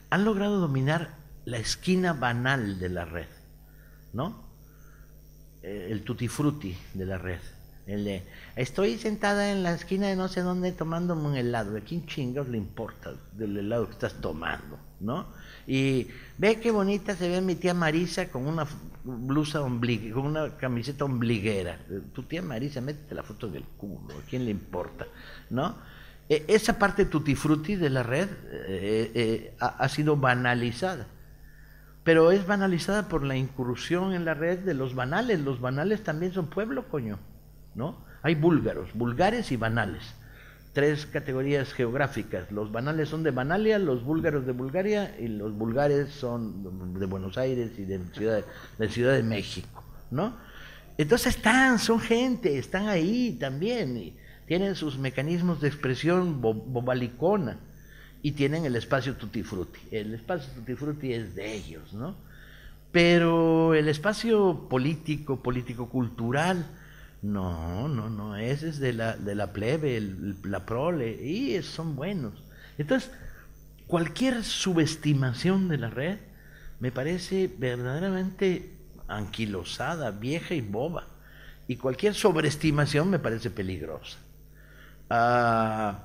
han logrado dominar la esquina banal de la red, ¿no? El tutti frutti de la red. El de, estoy sentada en la esquina de no sé dónde tomándome un helado. ¿A quién chingados le importa del helado que estás tomando, no? Y ve qué bonita se ve mi tía Marisa con una blusa ombligue, con una camiseta ombliguera. Tu tía Marisa, métete la foto del culo, ¿a quién le importa, no? Esa parte tutti frutti de la red eh, eh, ha, ha, sido banalizada. Pero es banalizada por la incursión en la red de los banales. Los banales también son pueblo, coño. ¿No? Hay búlgaros, vulgares y banales. tres categorías geográficas. Los banales son de Banalia, los búlgaros de Bulgaria y los bulgares son de Buenos Aires y de Ciudad de, Ciudad de México, ¿no? Entonces están, son gente, están ahí también, y tienen sus mecanismos de expresión bobalicona y tienen el espacio tutti frutti. El espacio tutti frutti es de ellos, ¿no? Pero el espacio político, político-cultural, no, no, no, ese es de la, de la plebe, la prole, y son buenos. Entonces, cualquier subestimación de la red me parece verdaderamente anquilosada, vieja y boba. Y cualquier sobreestimación me parece peligrosa. Ah,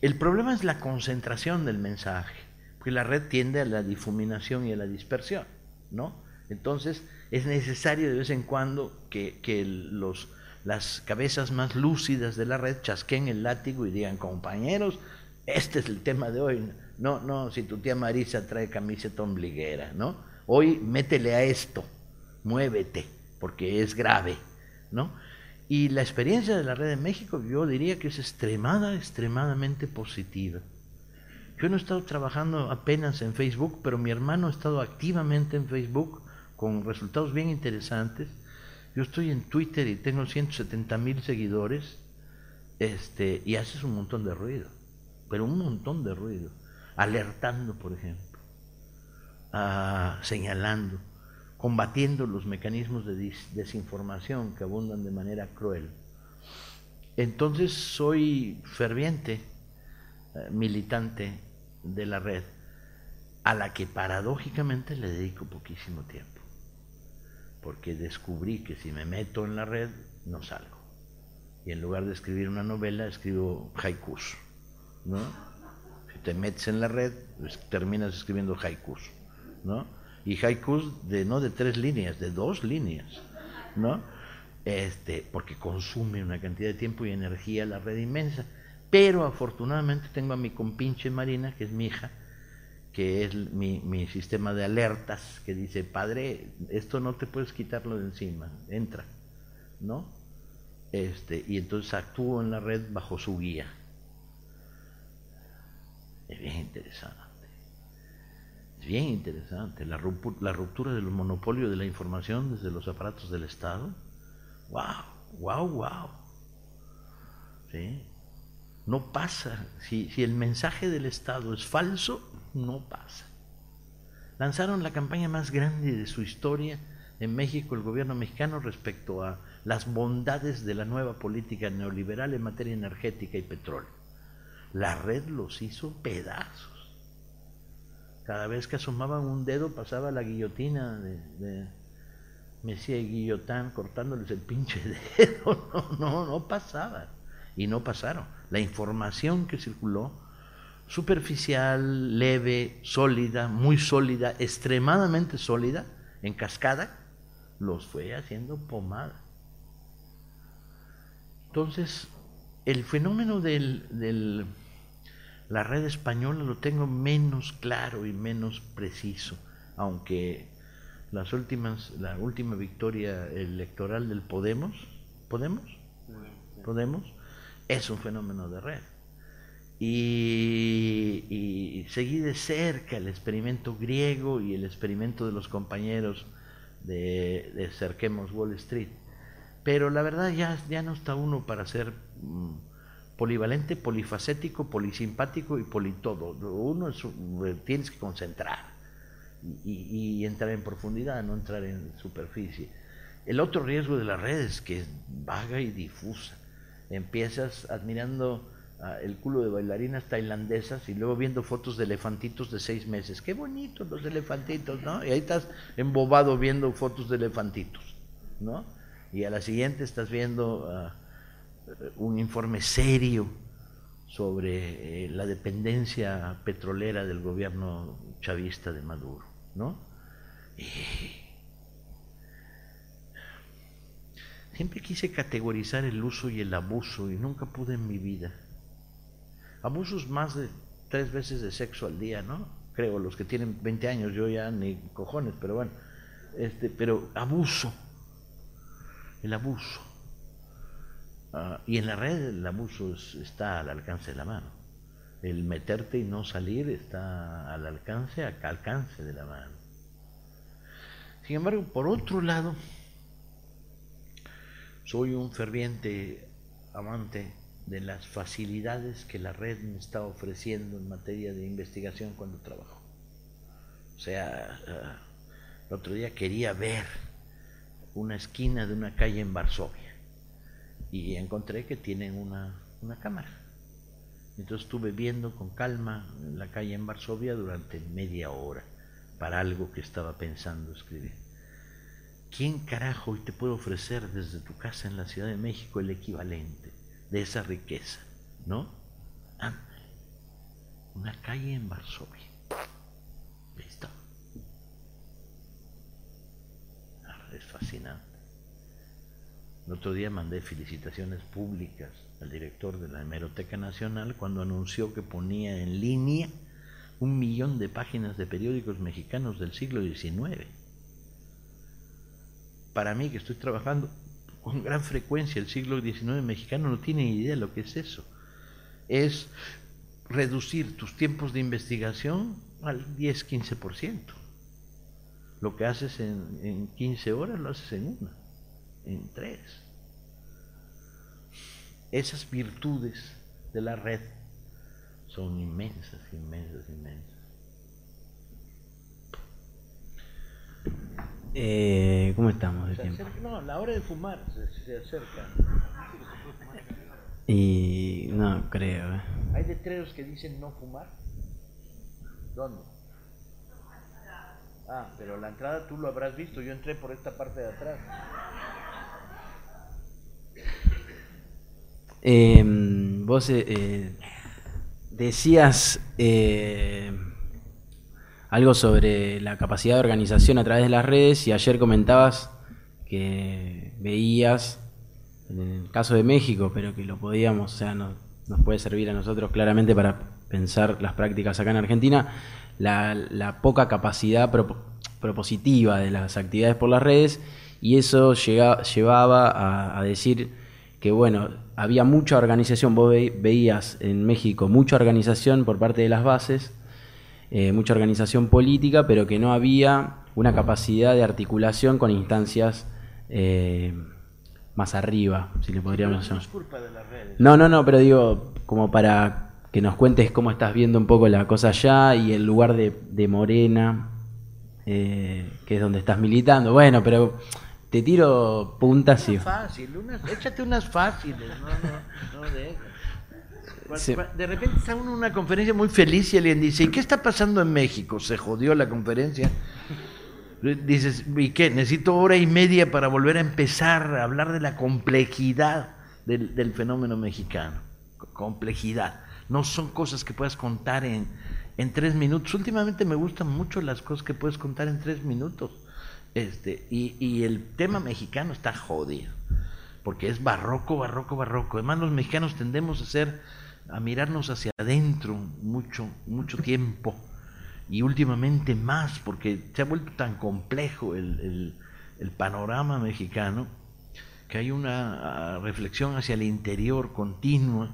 el problema es la concentración del mensaje, porque la red tiende a la difuminación y a la dispersión, ¿no? Entonces es necesario de vez en cuando que, que los las cabezas más lúcidas de la red chasquen el látigo y digan, compañeros, este es el tema de hoy. No, no, si tu tía Marisa trae camiseta ombliguera, ¿no? Hoy métele a esto, muévete, porque es grave, ¿no? Y la experiencia de la red de México yo diría que es extremada, extremadamente positiva. Yo no he estado trabajando apenas en Facebook, pero mi hermano ha estado activamente en Facebook con resultados bien interesantes. Yo estoy en Twitter y tengo 170 mil seguidores este, y haces un montón de ruido, pero un montón de ruido, alertando, por ejemplo, ah, señalando, combatiendo los mecanismos de desinformación que abundan de manera cruel. Entonces soy ferviente eh, militante de la red, a la que paradójicamente le dedico poquísimo tiempo porque descubrí que si me meto en la red no salgo. Y en lugar de escribir una novela, escribo haikus. ¿no? Si te metes en la red, pues terminas escribiendo haikus. ¿no? Y haikus de no de tres líneas, de dos líneas. ¿no? Este, porque consume una cantidad de tiempo y energía la red inmensa. Pero afortunadamente tengo a mi compinche Marina, que es mi hija, que es mi, mi, sistema de alertas, que dice, padre, esto no te puedes quitarlo de encima, entra, ¿no? Este, y entonces actúo en la red bajo su guía. Es bien interesante. Es bien interesante. La, ruptura del monopolio de la información desde los aparatos del Estado. ¡Wow! ¡Wow! ¡Wow! ¿Sí? No pasa. Si, si el mensaje del Estado es falso, no pasa. Lanzaron la campaña más grande de su historia en México, el gobierno mexicano, respecto a las bondades de la nueva política neoliberal en materia energética y petróleo. La red los hizo pedazos. Cada vez que asomaban un dedo pasaba la guillotina de, de Mesía y Guillotán cortándoles el pinche dedo. No, no, no pasaba. Y no pasaron. La información que circuló superficial, leve, sólida, muy sólida, extremadamente sólida, en cascada, los fue haciendo pomada. Entonces, el fenómeno de la red española lo tengo menos claro y menos preciso, aunque las últimas, la última victoria electoral del Podemos, Podemos, Podemos, es un fenómeno de red. Y, seguí de cerca el experimento griego y el experimento de los compañeros de, Cerquemos Wall Street. Pero la verdad ya, ya no está uno para ser mm, polivalente, polifacético, polisimpático y politodo. Uno eh, tienes que concentrar y, y, entrar en profundidad, no entrar en superficie. El otro riesgo de las redes que es vaga y difusa. Empiezas admirando el culo de bailarinas tailandesas y luego viendo fotos de elefantitos de seis meses. Qué bonitos los elefantitos, ¿no? Y ahí estás embobado viendo fotos de elefantitos, ¿no? Y a la siguiente estás viendo ah, un informe serio sobre eh, la dependencia petrolera del gobierno chavista de Maduro, ¿no? Siempre quise categorizar el uso y el abuso y nunca pude en mi vida abusos más de tres veces de sexo al día, ¿no? Creo, los que tienen 20 años, yo ya ni cojones, pero bueno, este, pero abuso, el abuso. Y en la red el abuso está al alcance de la mano. El meterte y no salir está al alcance, al alcance de la mano. Sin embargo, por otro lado, soy un ferviente amante de las facilidades que la red me está ofreciendo en materia de investigación cuando trabajo. O sea, ah, el otro día quería ver una esquina de una calle en Varsovia y encontré que tienen una, una cámara. Entonces estuve viendo con calma la calle en Varsovia durante media hora para algo que estaba pensando escribir. ¿Quién carajo hoy te puede ofrecer desde tu casa en la Ciudad de México el equivalente de esa riqueza? ¿No? una calle en Varsovia. ¿Listo? Ah, es fascinante. El otro día mandé felicitaciones públicas al director de la Hemeroteca Nacional cuando anunció que ponía en línea un millón de páginas de periódicos mexicanos del siglo XIX para mí que estoy trabajando con gran frecuencia el siglo XIX mexicano, no tiene idea de lo que es eso. Es reducir tus tiempos de investigación al 10-15%. Lo que haces en, en 15 horas lo haces en una, en tres. Esas virtudes de la red son inmensas, inmensas, inmensas. Eh, ¿Cómo estamos de tiempo? no, la hora de fumar se, acerca. Y no creo. Eh. ¿Hay letreros que dicen no fumar? ¿Dónde? Ah, pero la entrada tú lo habrás visto. Yo entré por esta parte de atrás. Em, vos eh, eh, decías eh, algo sobre la capacidad de organización a través de las redes y ayer comentabas que veías, en el caso de México, pero que lo podíamos, o sea, nos, nos puede servir a nosotros claramente para pensar las prácticas acá en Argentina, la, poca capacidad propositiva de las actividades por las redes y eso llevaba a, decir que, bueno, había mucha organización, vos veías en México mucha organización por parte de las bases, eh, mucha organización política, pero que no había una capacidad de articulación con instancias eh, más arriba, si le podríamos llamar. No, no, no, pero digo, como para que nos cuentes cómo estás viendo un poco la cosa allá y el lugar de, Morena, eh, que es donde estás militando. Bueno, pero te tiro puntas y... Fácil, échate unas fáciles, no, no, no de repente está uno en una conferencia muy feliz y alguien dice, ¿y qué está pasando en México? Se jodió la conferencia. Dices, ¿y qué? Necesito hora y media para volver a empezar a hablar de la complejidad del, fenómeno mexicano. Complejidad. No son cosas que puedas contar en, en tres minutos. Últimamente me gustan mucho las cosas que puedes contar en tres minutos. Este, y, y el tema mexicano está jodido. Porque es barroco, barroco, barroco. Además, los mexicanos tendemos a ser a mirarnos hacia adentro mucho, mucho tiempo y últimamente más, porque se ha vuelto tan complejo el, el, panorama mexicano que hay una ah, reflexión hacia el interior continua,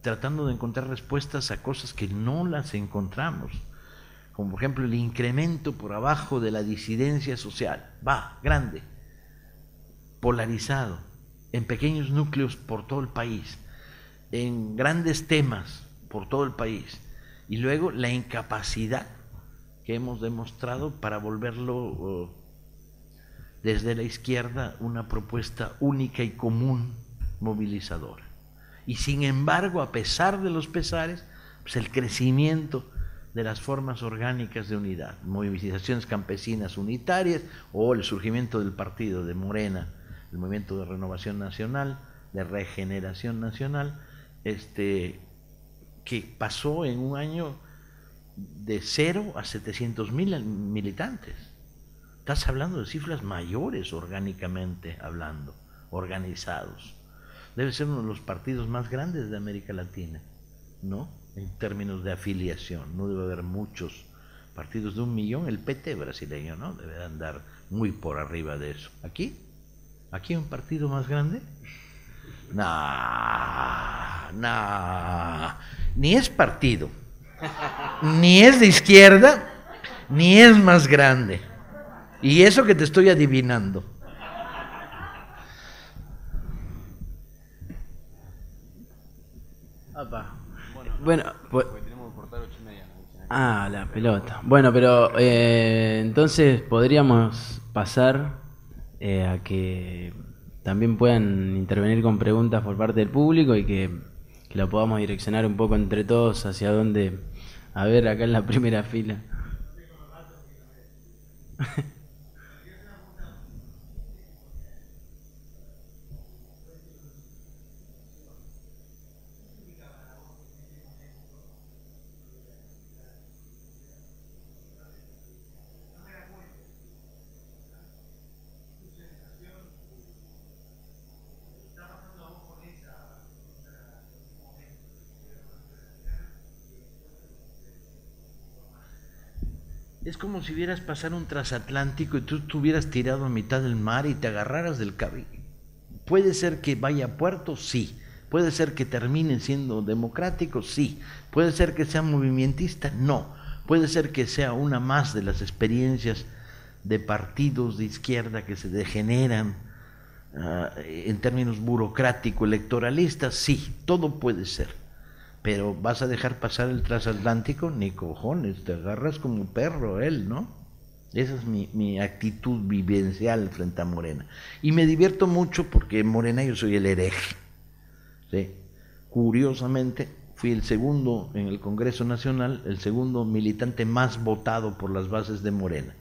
tratando de encontrar respuestas a cosas que no las encontramos, como por ejemplo el incremento por abajo de la disidencia social, va, grande, polarizado, en pequeños núcleos por todo el país. En grandes temas por todo el país. Y luego la incapacidad que hemos demostrado para volverlo uh, desde la izquierda una propuesta única y común movilizadora. Y sin embargo, a pesar de los pesares, pues el crecimiento de las formas orgánicas de unidad, movilizaciones campesinas unitarias o el surgimiento del partido de Morena, el movimiento de renovación nacional, de regeneración nacional, este, que pasó en un año de cero a 700 mil militantes. Estás hablando de cifras mayores orgánicamente hablando, organizados. Debe ser uno de los partidos más grandes de América Latina, ¿no? En términos de afiliación. No debe haber muchos partidos de un millón. El PT brasileño, ¿no? Debe andar muy por arriba de eso. ¿Aquí? ¿Aquí un partido más grande? No, no. Ni es partido, ni es de izquierda, ni es más grande. Y eso que te estoy adivinando. Bueno, pues... Ah, la pelota. Bueno, pero eh, entonces podríamos pasar eh, a que también puedan intervenir con preguntas por parte del público y que, que la podamos direccionar un poco entre todos hacia dónde. A ver, acá en la primera fila. Es como si vieras pasar un transatlántico y tú estuvieras tirado a mitad del mar y te agarraras del cabello. Puede ser que vaya a puerto, sí. Puede ser que termine siendo democrático, sí. Puede ser que sea movimentista, no. Puede ser que sea una más de las experiencias de partidos de izquierda que se degeneran uh, en términos burocrático-electoralistas, sí, todo puede ser pero vas a dejar pasar el transatlántico, ni cojones, te agarras como un perro él, ¿no? Esa es mi, mi, actitud vivencial frente a Morena. Y me divierto mucho porque en Morena yo soy el hereje. Curiosamente, fui el segundo en el Congreso Nacional, el segundo militante más votado por las bases de Morena.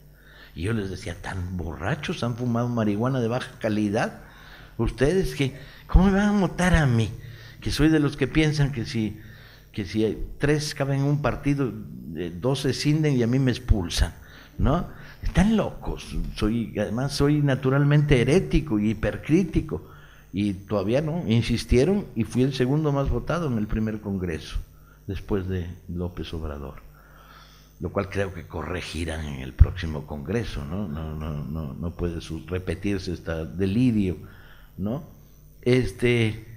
Y yo les decía, tan borrachos, han fumado marihuana de baja calidad. Ustedes que, ¿cómo me van a votar a mí? Que soy de los que piensan que si que si tres caben en un partido, eh, dos se cinden y a mí me expulsan, ¿no? Están locos. Soy, además soy naturalmente herético y hipercrítico. Y todavía no, insistieron y fui el segundo más votado en el primer congreso, después de López Obrador. Lo cual creo que corregirán en el próximo congreso, ¿no? No, no, no, no puede repetirse este delirio, ¿no? Este,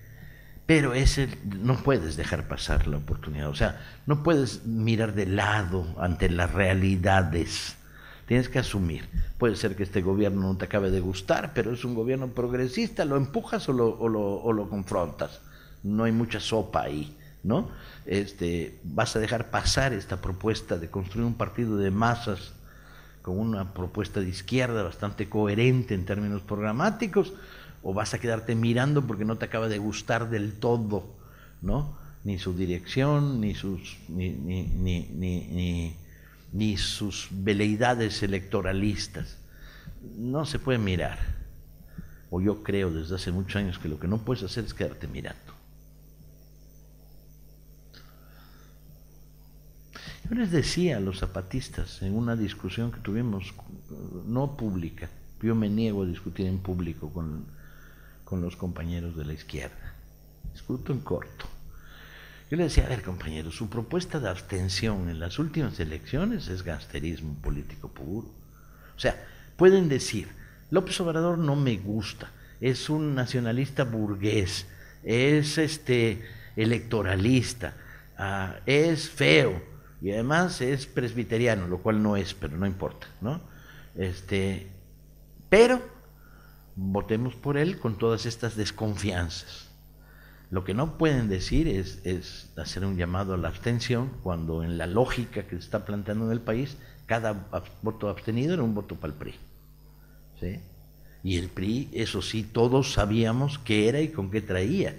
pero ese no puedes dejar pasar la oportunidad, o sea, no puedes mirar de lado ante las realidades. Tienes que asumir. Puede ser que este gobierno no te acabe de gustar, pero es un gobierno progresista, lo empujas o lo, o lo, o lo confrontas. No hay mucha sopa ahí, ¿no? Este, vas a dejar pasar esta propuesta de construir un partido de masas con una propuesta de izquierda bastante coherente en términos programáticos, o vas a quedarte mirando porque no te acaba de gustar del todo, ¿no? Ni su dirección, ni sus, ni, ni, ni, ni sus veleidades electoralistas. No se puede mirar. O yo creo desde hace muchos años que lo que no puedes hacer es quedarte mirando. Yo les decía a los zapatistas en una discusión que tuvimos, no pública, yo me niego a discutir en público con con los compañeros de la izquierda. Discuto en corto. Yo le decía, a ver compañeros, su propuesta de abstención en las últimas elecciones es gasterismo político puro. O sea, pueden decir, López Obrador no me gusta, es un nacionalista burgués, es este electoralista, uh, es feo y además es presbiteriano, lo cual no es, pero no importa, ¿no? Este, pero votemos por él con todas estas desconfianzas. Lo que no pueden decir es, hacer un llamado a la abstención cuando en la lógica que se está planteando en el país, cada voto abstenido era un voto para el PRI. ¿sí? Y el PRI, eso sí, todos sabíamos qué era y con qué traía.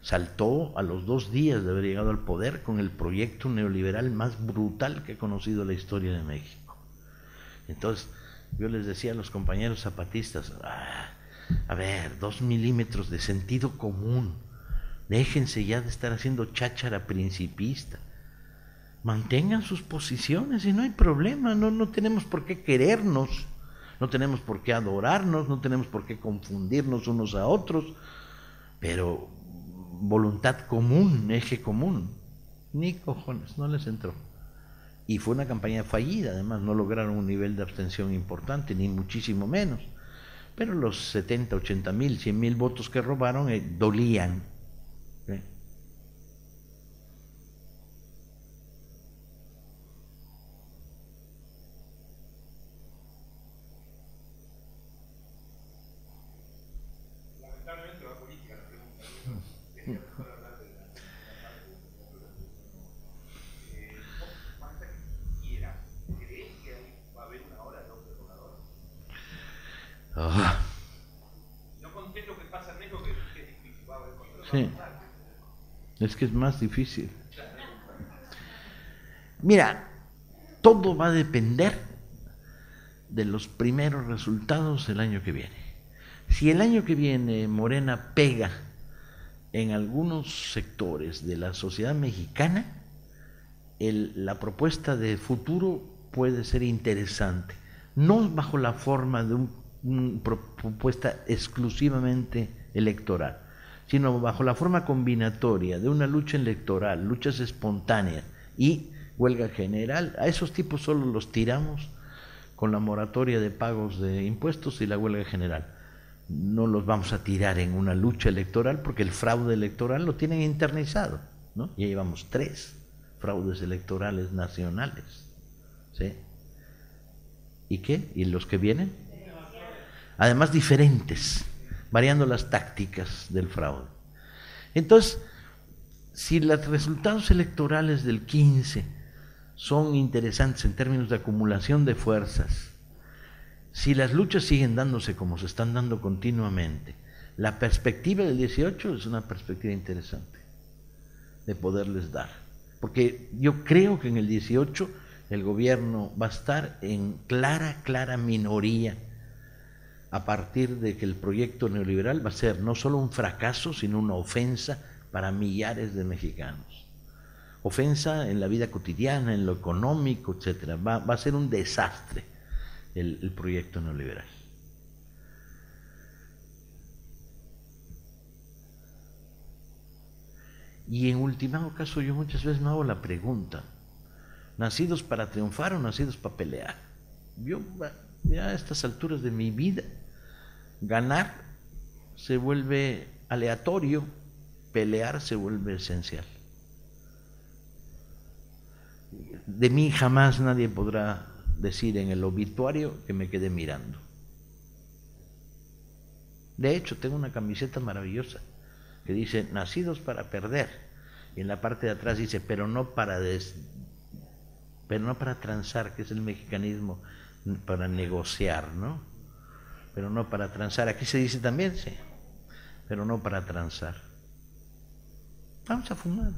Saltó a los dos días de haber llegado al poder con el proyecto neoliberal más brutal que ha conocido la historia de México. Entonces, yo les decía a los compañeros zapatistas, ah, a ver, dos milímetros de sentido común. Déjense ya de estar haciendo cháchara principista. Mantengan sus posiciones y no hay problema. No, no tenemos por qué querernos. No tenemos por qué adorarnos. No tenemos por qué confundirnos unos a otros. Pero voluntad común, eje común. Ni cojones, no les entró. Y fue una campaña fallida, además, no lograron un nivel de abstención importante, ni muchísimo menos Pero los 70, 80 mil, 100 mil votos que robaron eh, dolían. ¿eh? Ah. Sí. Es que es más difícil. Mira, todo va a depender de los primeros resultados el año que viene. Si el año que viene Morena pega en algunos sectores de la sociedad mexicana, el, la propuesta de futuro puede ser interesante, no bajo la forma de un propuesta exclusivamente electoral, sino bajo la forma combinatoria de una lucha electoral, luchas espontáneas y huelga general. A esos tipos solo los tiramos con la moratoria de pagos de impuestos y la huelga general. No los vamos a tirar en una lucha electoral porque el fraude electoral lo tienen internizado. ¿no? Ya llevamos tres fraudes electorales nacionales. ¿sí? ¿Y qué? ¿Y los que vienen? Además diferentes, variando las tácticas del fraude. Entonces, si los resultados electorales del 15 son interesantes en términos de acumulación de fuerzas, si las luchas siguen dándose como se están dando continuamente, la perspectiva del 18 es una perspectiva interesante de poderles dar. Porque yo creo que en el 18 el gobierno va a estar en clara, clara minoría a partir de que el proyecto neoliberal va a ser no solo un fracaso, sino una ofensa para millares de mexicanos. Ofensa en la vida cotidiana, en lo económico, etcétera. Va, a ser un desastre el, el proyecto neoliberal. Y en último caso yo muchas veces me hago la pregunta, ¿nacidos para triunfar o nacidos para pelear? Yo ya a estas alturas de mi vida, ganar se vuelve aleatorio, pelear se vuelve esencial. De mí jamás nadie podrá decir en el obituario que me quedé mirando. De hecho, tengo una camiseta maravillosa que dice, nacidos para perder. Y en la parte de atrás dice, pero no para, des... pero no para transar, que es el mexicanismo para negociar, ¿no? Pero no para transar. Aquí se dice también, sí, pero no para transar. Vamos a fumar.